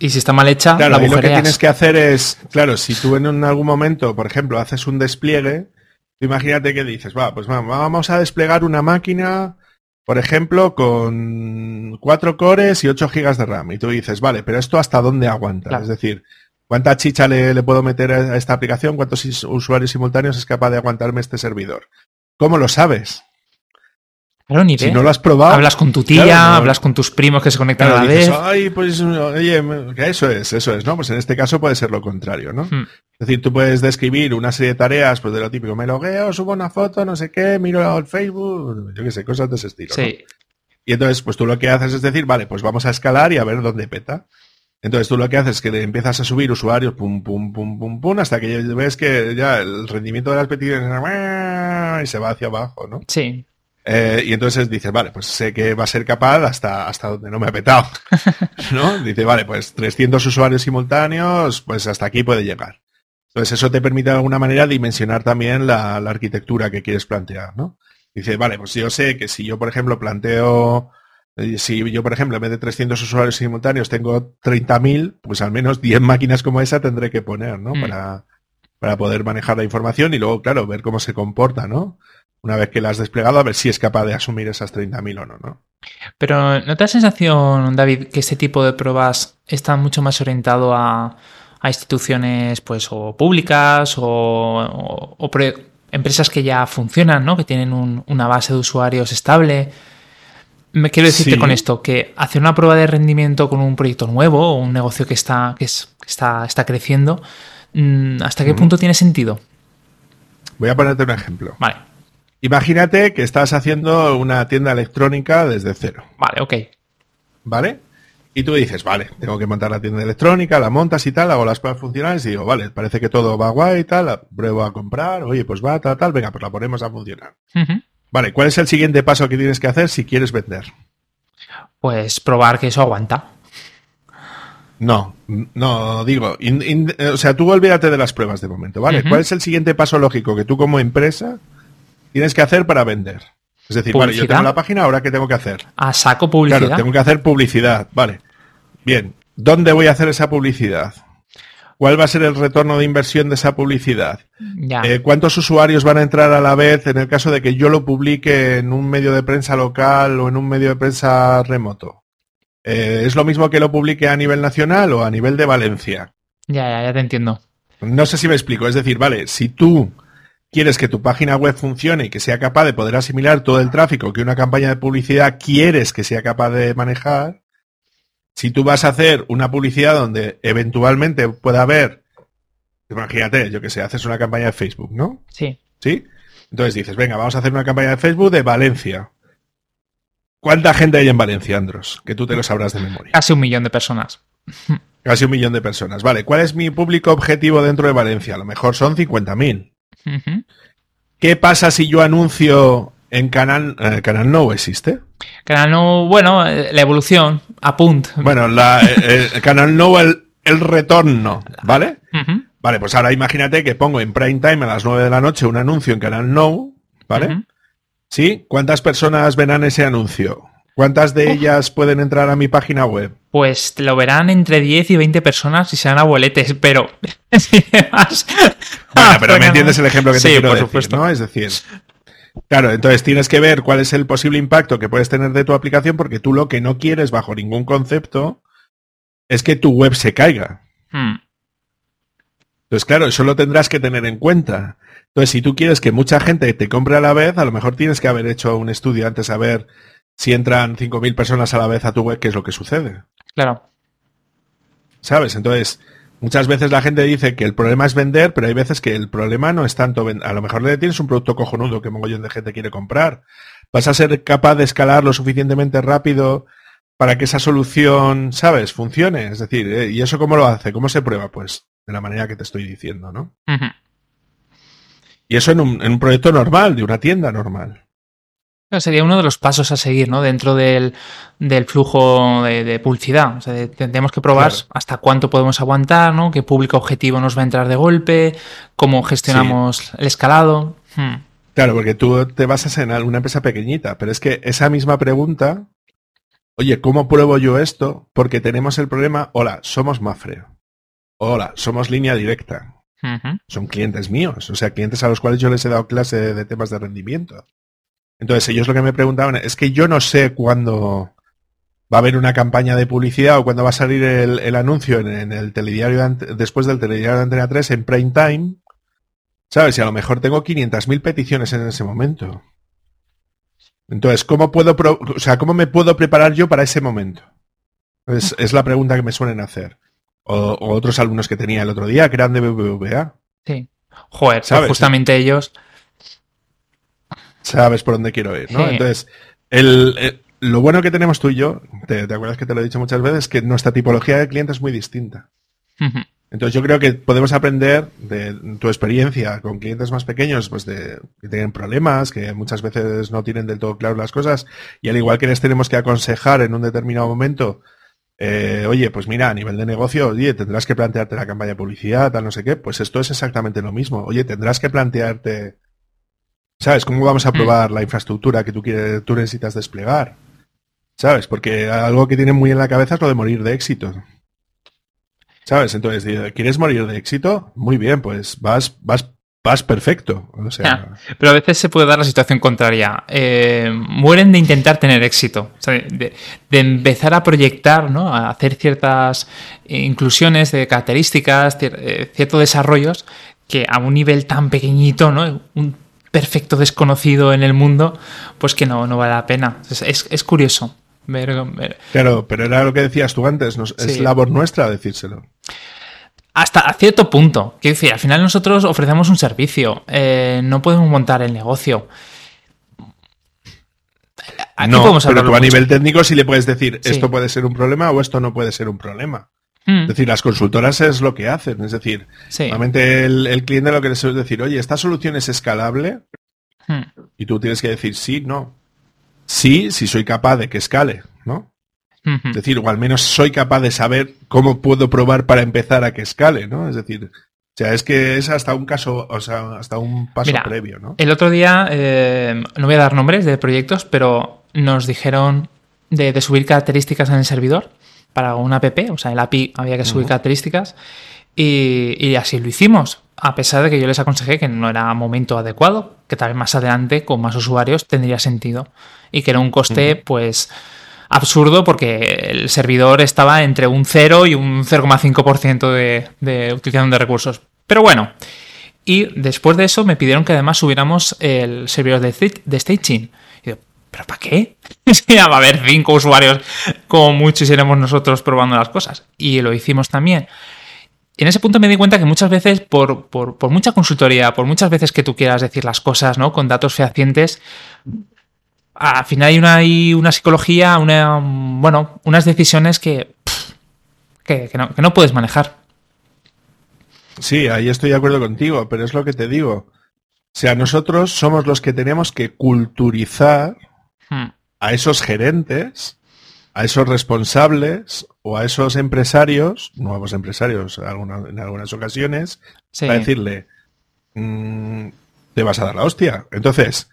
Y si está mal hecha, claro, lo que tienes que hacer es, claro, si tú en algún momento, por ejemplo, haces un despliegue, imagínate que dices, va, pues vamos a desplegar una máquina, por ejemplo, con 4 cores y 8 gigas de RAM. Y tú dices, vale, pero esto hasta dónde aguanta. Es decir, ¿Cuánta chicha le, puedo meter a esta aplicación? ¿Cuántos usuarios simultáneos es capaz de aguantarme este servidor? ¿Cómo lo sabes? Claro, ni Si no lo has probado. Hablas con tu tía, hablas con tus primos que se conectan a la vez. Ay, pues, oye, eso es, eso es, ¿no? Pues en este caso puede ser lo contrario, ¿no? Hmm. Es decir, tú puedes describir una serie de tareas, pues de lo típico, me logueo, subo una foto, no sé qué, miro el Facebook, yo qué sé, cosas de ese estilo. Sí. Y entonces, pues tú lo que haces es decir, vale, pues vamos a escalar y a ver dónde peta. Entonces tú lo que haces es que le empiezas a subir usuarios, pum, pum, pum, pum, pum, hasta que ves que ya el rendimiento de las peticiones y se va hacia abajo, ¿no? Sí. Eh, y entonces dices, vale, pues sé que va a ser capaz hasta, hasta donde no me ha petado, [laughs] ¿no? Dice, vale, pues 300 usuarios simultáneos, pues hasta aquí puede llegar. Entonces eso te permite de alguna manera dimensionar también la, la arquitectura que quieres plantear, ¿no? Dice, vale, pues yo sé que si yo, por ejemplo, planteo si yo, por ejemplo, en vez de 300 usuarios simultáneos tengo 30.000, pues al menos 10 máquinas como esa tendré que poner, ¿no? Mm. Para, para poder manejar la información y luego, claro, ver cómo se comporta, ¿no? Una vez que la has desplegado, a ver si es capaz de asumir esas 30.000 o no, ¿no? Pero ¿no te da sensación, David, que este tipo de pruebas está mucho más orientado a, a instituciones, pues, o públicas o, o, empresas que ya funcionan, ¿no? Que tienen una base de usuarios estable? Me quiero decirte con esto, que hacer una prueba de rendimiento con un proyecto nuevo o un negocio que está, que está, está creciendo, mm, ¿hasta qué punto tiene sentido? Voy a ponerte un ejemplo. Vale. Imagínate que estás haciendo una tienda electrónica desde cero. Vale, ok. ¿Vale? Y tú dices, vale, tengo que montar la tienda electrónica, la montas y tal, hago las pruebas funcionales y digo, vale, parece que todo va guay y tal, la pruebo a comprar, oye, pues va, tal, tal, venga, pues la ponemos a funcionar. Vale, ¿cuál es el siguiente paso que tienes que hacer si quieres vender? Pues probar que eso aguanta. No, no, digo, o sea, tú olvídate de las pruebas de momento, ¿vale? ¿Cuál es el siguiente paso lógico que tú como empresa tienes que hacer para vender? Es decir, vale, yo tengo la página, ahora qué tengo que hacer? A saco publicidad. Claro, tengo que hacer publicidad, vale. Bien, ¿dónde voy a hacer esa publicidad? ¿Cuál va a ser el retorno de inversión de esa publicidad? Eh, ¿Cuántos usuarios van a entrar a la vez en el caso de que yo lo publique en un medio de prensa local o en un medio de prensa remoto? Eh, ¿Es lo mismo que lo publique a nivel nacional o a nivel de Valencia? Ya, ya, ya te entiendo. No sé si me explico. Es decir, vale, si tú quieres que tu página web funcione y que sea capaz de poder asimilar todo el tráfico que una campaña de publicidad quieres que sea capaz de manejar, si tú vas a hacer una publicidad donde eventualmente pueda haber, imagínate, yo que sé, haces una campaña de Facebook, ¿no? Sí. ¿Sí? Entonces dices, venga, vamos a hacer una campaña de Facebook de Valencia. ¿Cuánta gente hay en Valencia, Andros? Que tú te lo sabrás de memoria. Casi un millón de personas. Casi un millón de personas. Vale, ¿cuál es mi público objetivo dentro de Valencia? A lo mejor son 50.000. ¿Qué pasa si yo anuncio en Canal... Eh, ¿Canal No existe? Canal No, bueno, eh, la evolución, apunt. Bueno, la, eh, Canal No, el, el retorno, ¿vale? Vale, pues ahora imagínate que pongo en prime time a las 9 de la noche un anuncio en Canal No, ¿vale? ¿Sí? ¿Cuántas personas verán ese anuncio? ¿Cuántas de ellas pueden entrar a mi página web? Pues lo verán entre 10 y 20 personas y serán abueletes, pero [laughs] Bueno, pero me entiendes el ejemplo que te quiero decir, ¿no? Es decir, claro, entonces tienes que ver cuál es el posible impacto que puedes tener de tu aplicación porque tú lo que no quieres bajo ningún concepto es que tu web se caiga. Hmm. Entonces, claro, eso lo tendrás que tener en cuenta. Entonces, si tú quieres que mucha gente te compre a la vez, a lo mejor tienes que haber hecho un estudio antes a ver si entran 5.000 personas a la vez a tu web, qué es lo que sucede. Claro. ¿Sabes? Entonces, muchas veces la gente dice que el problema es vender, pero hay veces que el problema no es tanto vender. A lo mejor le tienes un producto cojonudo que un mogollón de gente quiere comprar. Vas a ser capaz de escalar lo suficientemente rápido para que esa solución, ¿sabes?, funcione. Es decir, ¿eh? ¿y eso cómo lo hace? ¿Cómo se prueba? Pues de la manera que te estoy diciendo, ¿no? Y eso en un, proyecto normal, de una tienda normal. Sería uno de los pasos a seguir, ¿no? Dentro del, flujo de, publicidad. O sea, tendremos que probar hasta cuánto podemos aguantar, ¿no? Qué público objetivo nos va a entrar de golpe, cómo gestionamos el escalado. Hmm. Claro, porque tú te basas en una empresa pequeñita, pero es que esa misma pregunta, oye, ¿cómo pruebo yo esto? Porque tenemos el problema, hola, somos Mafre. Hola, somos línea directa. Son clientes míos, o sea, clientes a los cuales yo les he dado clase de temas de rendimiento. Entonces ellos lo que me preguntaban es que yo no sé cuándo va a haber una campaña de publicidad o cuándo va a salir el, anuncio en, el telediario después del telediario de Antena 3 en prime time. ¿Sabes? Y a lo mejor tengo 500.000 peticiones en ese momento. Entonces, ¿cómo puedo, o sea, cómo me puedo preparar yo para ese momento? Es, es la pregunta que me suelen hacer o, otros alumnos que tenía el otro día, que eran de BBVA. Sí. Joder, ¿sabes? justamente ellos. Sabes por dónde quiero ir, ¿no? Entonces, el, lo bueno que tenemos tú y yo, te, acuerdas que te lo he dicho muchas veces, que nuestra tipología de cliente es muy distinta. Entonces yo creo que podemos aprender de tu experiencia con clientes más pequeños, pues de que tienen problemas, que muchas veces no tienen del todo claro las cosas, y al igual que les tenemos que aconsejar en un determinado momento eh, oye, pues mira, a nivel de negocio, oye, tendrás que plantearte la campaña de publicidad, tal, no sé qué, pues esto es exactamente lo mismo. Oye, tendrás que plantearte, ¿sabes? ¿Cómo vamos a mm. probar la infraestructura que tú, quieres, tú necesitas desplegar? ¿Sabes? Porque algo que tienen muy en la cabeza es lo de morir de éxito. ¿Sabes? Entonces, ¿quieres morir de éxito? Muy bien, pues vas, vas vas perfecto. O sea... pero a veces se puede dar la situación contraria. Eh, mueren de intentar tener éxito, de, empezar a proyectar, ¿no? a hacer ciertas inclusiones de características, eh, ciertos desarrollos que a un nivel tan pequeñito, ¿no? un perfecto desconocido en el mundo, pues que no, no vale la pena. Es, curioso. Claro, pero era lo que decías tú antes, es labor nuestra decírselo. Hasta cierto punto. Quiero decir, al final nosotros ofrecemos un servicio. Eh, no podemos montar el negocio. no, pero tú a nivel técnico sí le puedes decir esto puede ser un problema o esto no puede ser un problema. Hmm. Es decir, las consultoras es lo que hacen. Es decir, normalmente el, cliente lo que le suele decir, oye, ¿esta solución es escalable? Hmm. Y tú tienes que decir sí, no. Sí, si soy capaz de que escale, ¿no? Es decir, o al menos soy capaz de saber cómo puedo probar para empezar a que escale, ¿no? Es decir, o sea, es que es hasta un caso, o sea, hasta un paso previo, ¿no? El otro día, eh, no voy a dar nombres de proyectos, pero nos dijeron de, subir características en el servidor para una app, o sea, el API había que subir características y, así lo hicimos, a pesar de que yo les aconsejé que no era momento adecuado, que tal vez más adelante con más usuarios tendría sentido y que era un coste, pues absurdo porque el servidor estaba entre un 0 y un 0,5% de, de utilización de recursos. Pero bueno, y después de eso me pidieron que además subiéramos el servidor de, de staging. ¿Pero para qué? [laughs] va a haber cinco usuarios como mucho y seremos nosotros probando las cosas. Y lo hicimos también. en ese punto me di cuenta que muchas veces, por, por, por, mucha consultoría, por muchas veces que tú quieras decir las cosas, ¿no? Con datos fehacientes, al final hay una, hay una psicología, una, bueno, unas decisiones que, que, no, puedes manejar. Sí, ahí estoy de acuerdo contigo, pero es lo que te digo. O sea, nosotros somos los que tenemos que culturizar hmm. a esos gerentes, a esos responsables o a esos empresarios, nuevos empresarios en algunas ocasiones, para decirle, mm, te vas a dar la hostia. Entonces,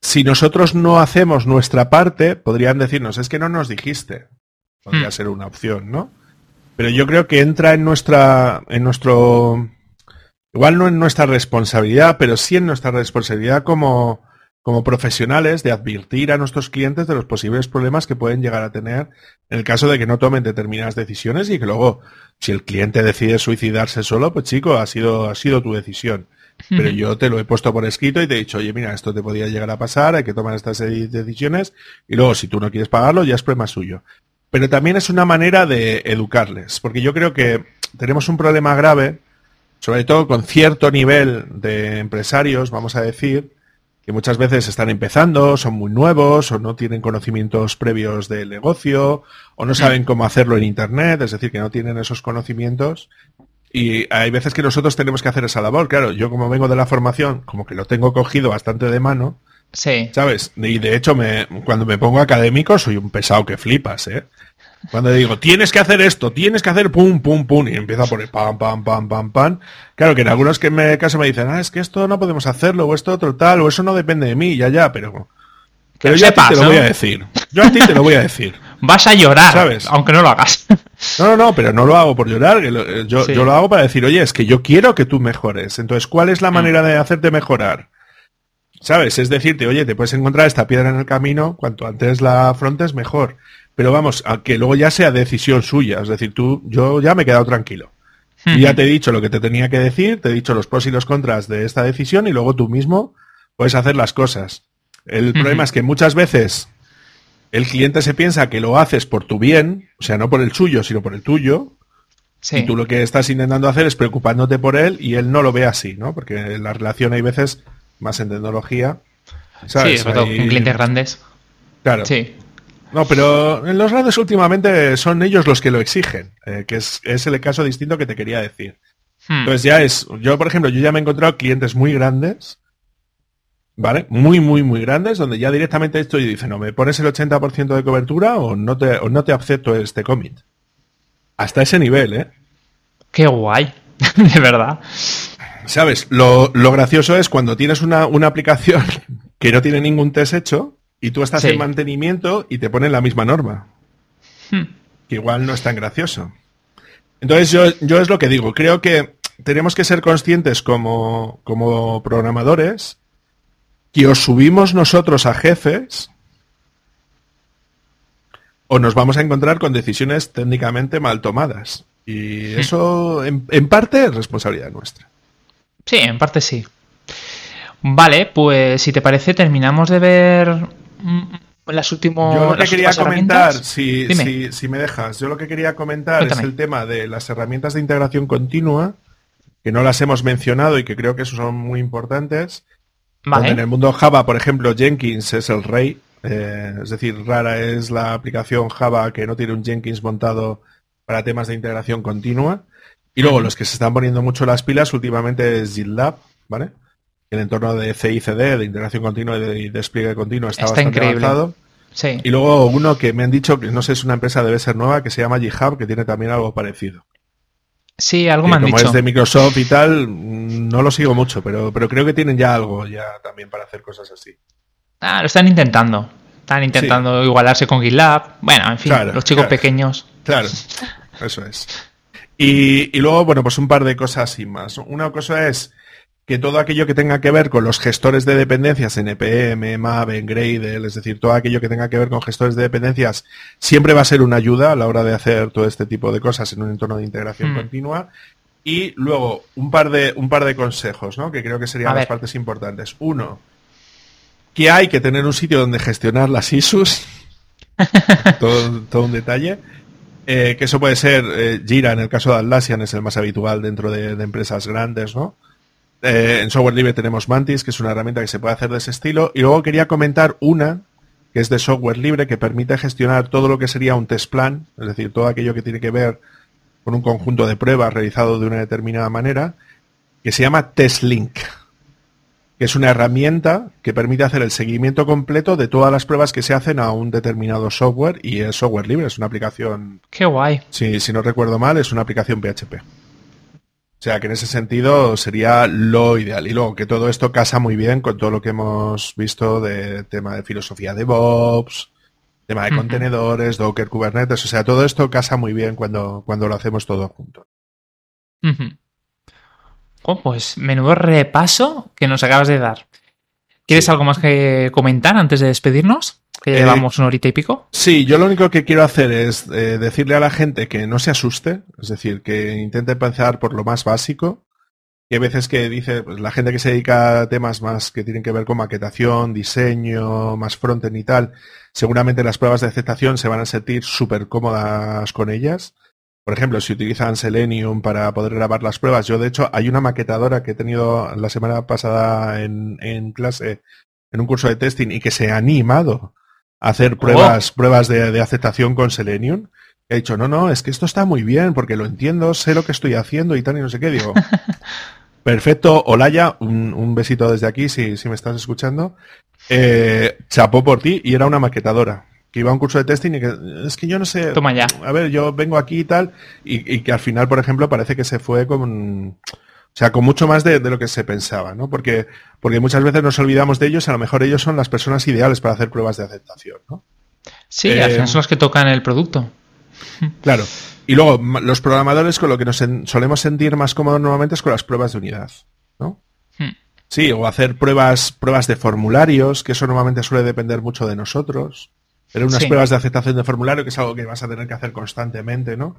si nosotros no hacemos nuestra parte, podrían decirnos, es que no nos dijiste. Podría hmm. ser una opción, ¿no? Pero yo creo que entra en nuestra, en nuestro, igual no en nuestra responsabilidad, pero sí en nuestra responsabilidad como, como profesionales de advertir a nuestros clientes de los posibles problemas que pueden llegar a tener en el caso de que no tomen determinadas decisiones y que luego, si el cliente decide suicidarse solo, pues chico, ha sido, ha sido tu decisión. Pero yo te lo he puesto por escrito y te he dicho, oye, mira, esto te podría llegar a pasar, hay que tomar estas decisiones y luego si tú no quieres pagarlo ya es problema suyo. Pero también es una manera de educarles, porque yo creo que tenemos un problema grave, sobre todo con cierto nivel de empresarios, vamos a decir, que muchas veces están empezando, son muy nuevos o no tienen conocimientos previos del negocio o no saben cómo hacerlo en Internet, es decir, que no tienen esos conocimientos y hay veces que nosotros tenemos que hacer esa labor. Claro, yo como vengo de la formación, como que lo tengo cogido bastante de mano. Sí. ¿Sabes? Y de hecho, me, cuando me pongo académico, soy un pesado que flipas, ¿eh? Cuando digo, tienes que hacer esto, tienes que hacer pum, pum, pum, y empieza a poner pam, pam, pam, pam, pam. Claro que en algunos que me caso me dicen, ah, es que esto no podemos hacerlo, o esto otro tal, o eso no depende de mí, ya, ya, pero. Pero yo a ti te lo voy a decir. Yo a ti te lo voy a decir. [laughs] Vas a llorar, ¿sabes? Aunque no lo hagas. [laughs] No, no, no, pero no lo hago por llorar. Eh, yo, yo lo hago para decir, oye, es que yo quiero que tú mejores. Entonces, ¿cuál es la mm. manera de hacerte mejorar? ¿Sabes? Es decirte, oye, te puedes encontrar esta piedra en el camino, cuanto antes la afrontes, mejor. Pero vamos, a que luego ya sea decisión suya. Es decir, tú, yo ya me he quedado tranquilo. Y ya te he dicho lo que te tenía que decir, te he dicho los pros y los contras de esta decisión y luego tú mismo puedes hacer las cosas. El problema es que muchas veces el cliente se piensa que lo haces por tu bien, o sea, no por el suyo, sino por el tuyo. Y tú lo que estás intentando hacer es preocupándote por él y él no lo ve así, ¿no? Porque la relación hay veces, más en tecnología. Sí, sobre todo con clientes grandes. Claro. Sí. No, pero en los grandes últimamente son ellos los que lo exigen, eh, que es, es, el caso distinto que te quería decir. Hmm. Entonces ya es, yo por ejemplo, yo ya me he encontrado clientes muy grandes ¿vale? Muy, muy, muy grandes, donde ya directamente esto y dice, no, me pones el 80% de cobertura o no te, o no te acepto este commit. Hasta ese nivel, ¿eh? Qué guay, [laughs] de verdad. ¿Sabes? Lo, gracioso es cuando tienes una, aplicación [laughs] que no tiene ningún test hecho y tú estás en mantenimiento y te ponen la misma norma. Hmm. Que igual no es tan gracioso. Entonces yo, yo es lo que digo, creo que tenemos que ser conscientes como, como programadores que os subimos nosotros a jefes o nos vamos a encontrar con decisiones técnicamente mal tomadas. Y eso, en, parte, es responsabilidad nuestra. Sí, en parte sí. Vale, pues si te parece, terminamos de ver las últimas. Yo lo que quería comentar, si, si, me dejas, yo lo que quería comentar es el tema de las herramientas de integración continua, que no las hemos mencionado y que creo que son muy importantes en el mundo Java, por ejemplo, Jenkins es el rey. Eh, es decir, rara es la aplicación Java que no tiene un Jenkins montado para temas de integración continua. Y luego los que se están poniendo mucho las pilas últimamente es GitLab, ¿vale? El entorno de CICD, de integración continua y de despliegue continuo, está, bastante avanzado. Sí. Y luego uno que me han dicho que no sé, es una empresa, debe ser nueva, que se llama GitHub, que tiene también algo parecido. Sí, algo me han como dicho. es de Microsoft y tal, no lo sigo mucho, pero, pero creo que tienen ya algo ya también para hacer cosas así. Ah, lo están intentando. Están intentando igualarse con GitLab. Bueno, en fin, Claro, los chicos claro. pequeños. Claro, eso es. Y, y luego, bueno, pues un par de cosas y más. Una cosa es que todo aquello que tenga que ver con los gestores de dependencias, NPM, Maven, Gradle, es decir, todo aquello que tenga que ver con gestores de dependencias, siempre va a ser una ayuda a la hora de hacer todo este tipo de cosas en un entorno de integración Mm. continua. Y luego, un par de, un par de consejos, ¿no? Que creo que serían las partes importantes. Uno, que hay que tener un sitio donde gestionar las issues. [laughs] todo, todo un detalle. Eh, que eso puede ser eh, Jira, en el caso de Atlassian, es el más habitual dentro de, de empresas grandes, ¿no? Eh, en software libre tenemos Mantis, que es una herramienta que se puede hacer de ese estilo. Y luego quería comentar una, que es de software libre, que permite gestionar todo lo que sería un test plan, es decir, todo aquello que tiene que ver con un conjunto de pruebas realizado de una determinada manera, que se llama TestLink, que es una herramienta que permite hacer el seguimiento completo de todas las pruebas que se hacen a un determinado software y es software libre, es una aplicación Qué guay. si, si no recuerdo mal, es una aplicación PHP. O sea que en ese sentido sería lo ideal. Y luego que todo esto casa muy bien con todo lo que hemos visto de tema de filosofía de DevOps, tema de contenedores, Docker, Kubernetes. O sea, todo esto casa muy bien cuando, cuando lo hacemos todo junto. Oh, pues menudo repaso que nos acabas de dar. ¿Quieres Sí. algo más que comentar antes de despedirnos? Que Eh, llevamos una horita y pico. Sí, yo lo único que quiero hacer es eh, decirle a la gente que no se asuste, es decir, que intente empezar por lo más básico. Que hay veces que dice, pues, la gente que se dedica a temas más que tienen que ver con maquetación, diseño, más frontend y tal, seguramente las pruebas de aceptación se van a sentir súper cómodas con ellas. Por ejemplo, si utilizan Selenium para poder grabar las pruebas, yo de hecho hay una maquetadora que he tenido la semana pasada en, en clase, en un curso de testing, y que se ha animado hacer pruebas, pruebas de, de aceptación con Selenium. He dicho, no, no, es que esto está muy bien, porque lo entiendo, sé lo que estoy haciendo y tal, y no sé qué. Digo, [laughs] perfecto, Olaya, un, un besito desde aquí, si, si me estás escuchando. Eh, chapó por ti y era una maquetadora que iba a un curso de testing y que es que yo no sé, Toma ya. a ver, yo vengo aquí y tal, y, y que al final, por ejemplo, parece que se fue con, o sea, con mucho más de, de lo que se pensaba, ¿no? Porque, porque muchas veces nos olvidamos de ellos, a lo mejor ellos son las personas ideales para hacer pruebas de aceptación, ¿no? Sí, eh, al final son los que tocan el producto. Claro. Y luego, los programadores con lo que nos solemos sentir más cómodos normalmente es con las pruebas de unidad, ¿no? Hmm. Sí, o hacer pruebas, pruebas de formularios, que eso normalmente suele depender mucho de nosotros. Pero unas Sí. pruebas de aceptación de formulario, que es algo que vas a tener que hacer constantemente, ¿no?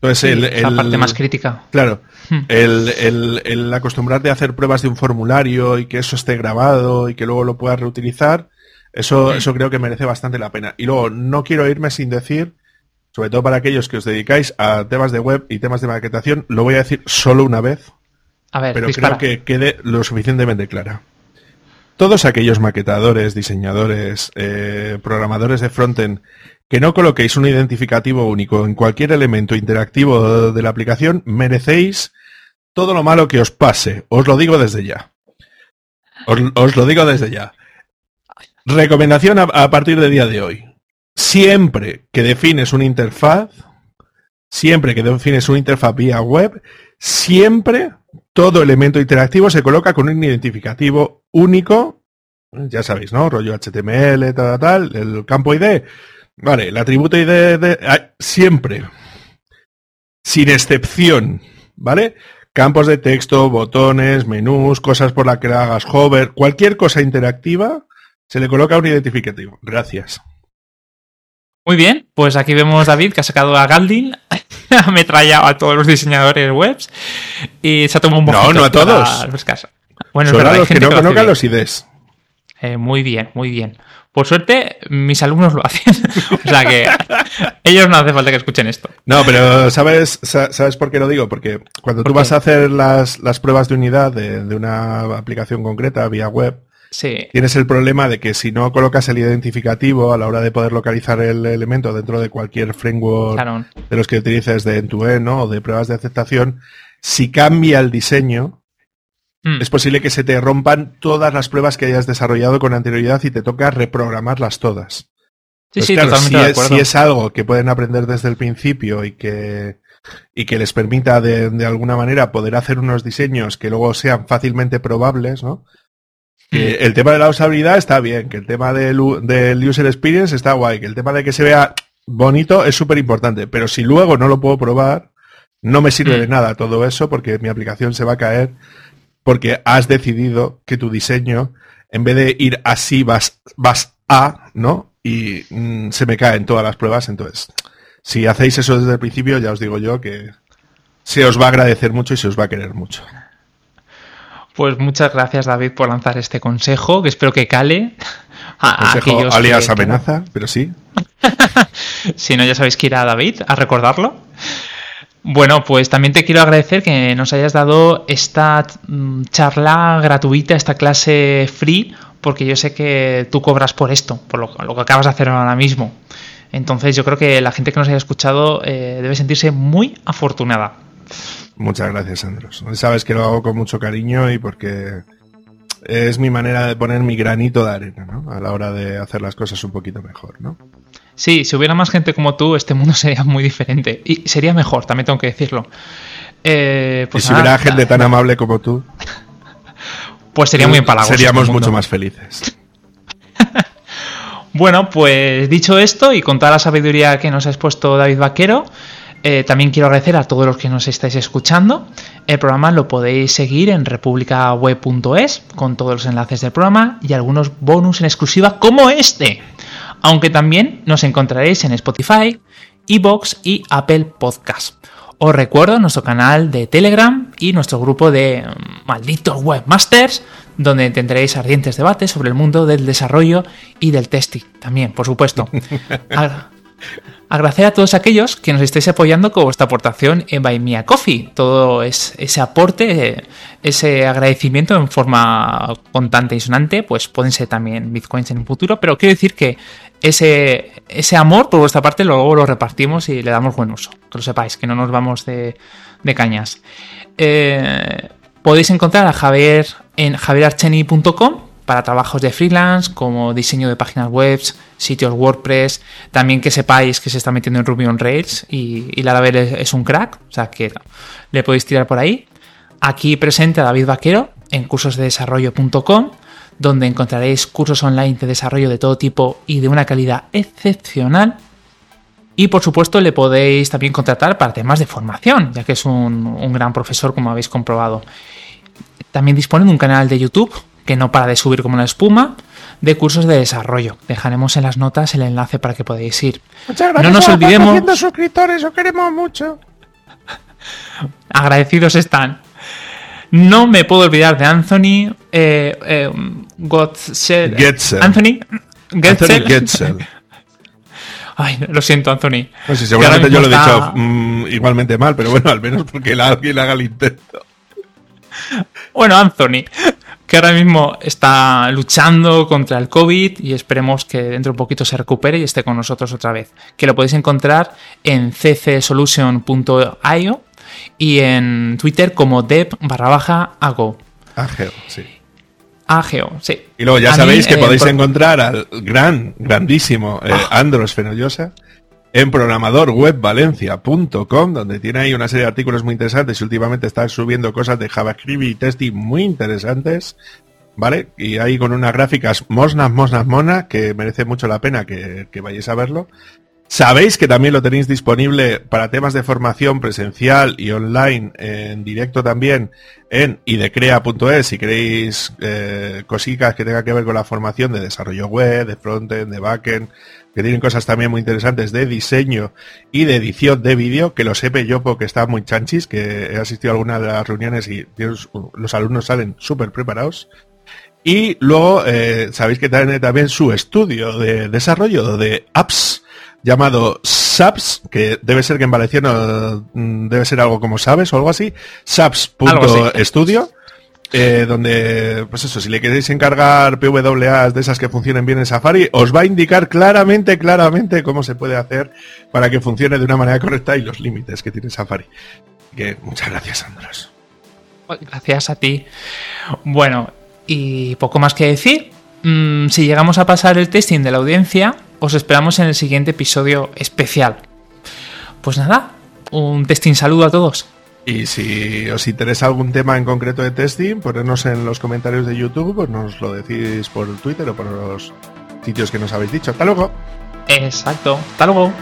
Entonces, Sí, el, es la parte más crítica. Claro, Hmm. el, el, acostumbrarte a hacer pruebas de un formulario y que eso esté grabado y que luego lo puedas reutilizar, eso, eso creo que merece bastante la pena. Y luego, no quiero irme sin decir, sobre todo para aquellos que os dedicáis a temas de web y temas de maquetación, lo voy a decir solo una vez, A ver, pero dispara. creo que quede lo suficientemente clara. Todos aquellos maquetadores, diseñadores, eh, programadores de frontend, que no coloquéis un identificativo único en cualquier elemento interactivo de la aplicación, merecéis todo lo malo que os pase. Os lo digo desde ya. Os, lo digo desde ya. Recomendación a, a partir del día de hoy. Siempre que defines una interfaz, siempre que defines una interfaz vía web, siempre todo elemento interactivo se coloca con un identificativo único. Ya sabéis, ¿no? Rollo HTML, tal, tal, el campo ID. Vale, el atributo ID de, ah, siempre. Sin excepción. ¿Vale? Campos de texto, botones, menús, cosas por las que hagas hover, cualquier cosa interactiva, se le coloca un identificativo. Gracias. Muy bien, pues aquí vemos David que ha sacado a Galdin, [laughs] ha ametrallado a todos los diseñadores webs y se ha tomado un No, mojito no a todos. refrescarse. Bueno, es Solo verdad, a los que no conozcan los IDs. Eh, muy bien, muy bien. Por suerte, mis alumnos lo hacen. [laughs] o sea que [laughs] ellos no hace falta que escuchen esto. No, pero ¿sabes, sa- ¿sabes por qué lo digo? Porque cuando ¿Por tú vas a hacer las, las pruebas de unidad de, de una aplicación concreta vía web, Sí, tienes el problema de que si no colocas el identificativo a la hora de poder localizar el elemento dentro de cualquier framework claro. de los que utilices de end-to-end ¿no? o de pruebas de aceptación, si cambia el diseño, Mm, es posible que se te rompan todas las pruebas que hayas desarrollado con anterioridad y te toca reprogramarlas todas. Sí, pues sí, totalmente de acuerdo. si es algo que pueden aprender desde el principio y que y que les permita de, alguna manera poder hacer unos diseños que luego sean fácilmente probables, ¿no? Que mm. el tema de la usabilidad está bien, que el tema del, user experience está guay, que el tema de que se vea bonito es súper importante, pero si luego no lo puedo probar, no me sirve de mm. nada todo eso porque mi aplicación se va a caer porque has decidido que tu diseño, en vez de ir así, vas, vas a, ¿no? Y mm, se me caen todas las pruebas, entonces si hacéis eso desde el principio, ya os digo yo que se os va a agradecer mucho y se os va a querer mucho. Pues muchas gracias David por lanzar este consejo, que espero que cale. [laughs] A, consejo alias amenaza, pero sí. [laughs] si no, ya sabéis que ir a David a recordarlo. Bueno, pues también te quiero agradecer que nos hayas dado esta mm, charla gratuita, esta clase free, porque yo sé que tú cobras por esto, por lo, lo que acabas de hacer ahora mismo. Entonces yo creo que la gente que nos haya escuchado eh, debe sentirse muy afortunada. Muchas gracias, Andros. Sabes que lo hago con mucho cariño y porque es mi manera de poner mi granito de arena, ¿no? A la hora de hacer las cosas un poquito mejor, ¿no? Sí, si hubiera más gente como tú, este mundo [laughs] sería muy diferente. Y sería mejor, también tengo que decirlo. Eh, pues y si hubiera gente tan amable como tú, [laughs] pues sería muy empalagoso. Seríamos este mucho más felices. [laughs] Bueno, pues dicho esto y con toda la sabiduría que nos ha expuesto David Vaquero, eh, también quiero agradecer a todos los que nos estáis escuchando. El programa lo podéis seguir en republicaweb.es con todos los enlaces del programa y algunos bonus en exclusiva como este. Aunque también nos encontraréis en Spotify, Evox y Apple Podcast. Os recuerdo nuestro canal de Telegram y nuestro grupo de mm, malditos webmasters, donde tendréis ardientes debates sobre el mundo del desarrollo y del testing también, por supuesto. [laughs] Agradecer a todos aquellos que nos estéis apoyando con vuestra aportación en Buy Me Coffee. Todo es, ese aporte, ese agradecimiento en forma contante y sonante, pues pueden ser también bitcoins en un futuro. Pero quiero decir que ese, ese amor por vuestra parte luego lo repartimos y le damos buen uso. Que lo sepáis, que no nos vamos de, cañas. Eh, podéis encontrar a Javier en javierarcheni.com para trabajos de freelance como diseño de páginas web, sitios WordPress, también que sepáis que se está metiendo en Ruby on Rails y, y Laravel es, un crack, o sea que le podéis tirar por ahí. Aquí presente a David Vaquero en cursosdedesarrollo.com donde encontraréis cursos online de desarrollo de todo tipo y de una calidad excepcional. Y por supuesto le podéis también contratar para temas de formación, ya que es un, un gran profesor como habéis comprobado. También dispone de un canal de YouTube que no para de subir como la espuma, de cursos de desarrollo. Dejaremos en las notas el enlace para que podáis ir. Muchas gracias no nos olvidemos. suscriptores, os queremos mucho. [laughs] Agradecidos están. No me puedo olvidar de Anthony eh, eh, Anthony Getzel. [laughs] Ay, lo siento, Anthony. seguramente yo lo he dicho mm, igualmente mal, pero bueno, al menos porque alguien haga el intento. Bueno, Anthony, que ahora mismo está luchando contra el COVID y esperemos que dentro de un poquito se recupere y esté con nosotros otra vez. Que lo podéis encontrar en ccsolution.io y en Twitter como dev barra baja ago. Ageo, sí. Ageo, sí. Y luego ya sabéis que eh, podéis encontrar al gran, grandísimo eh, ah. Andros Fenollosa en programadorwebvalencia.com, donde tiene ahí una serie de artículos muy interesantes y últimamente está subiendo cosas de JavaScript y testing muy interesantes, ¿vale? Y ahí con unas gráficas mosnas, mosnas, monas, que merece mucho la pena que, que vayáis a verlo. Sabéis que también lo tenéis disponible para temas de formación presencial y online en directo también en idecrea.es si queréis eh, cositas que tengan que ver con la formación de desarrollo web, de frontend, de backend, que tienen cosas también muy interesantes de diseño y de edición de vídeo, que lo sepa yo porque está muy chanchis, que he asistido a algunas de las reuniones y los alumnos salen súper preparados. Y luego eh, sabéis que tiene también su estudio de desarrollo de apps llamado SAPS, que debe ser que en valenciano mm, debe ser algo como sabes o algo así, saps.studio. Eh, donde, pues eso, si le queréis encargar PWAs de esas que funcionen bien en Safari, os va a indicar claramente, claramente cómo se puede hacer para que funcione de una manera correcta y los límites que tiene Safari. Muchas gracias, Andrés. Gracias a ti. Bueno, y poco más que decir. Mm, si llegamos a pasar el testing de la audiencia, os esperamos en el siguiente episodio especial. Pues nada, un testing saludo a todos. Y si os interesa algún tema en concreto de testing, ponernos en los comentarios de YouTube, pues nos lo decís por Twitter o por los sitios que nos habéis dicho. Hasta luego. Exacto. Hasta luego.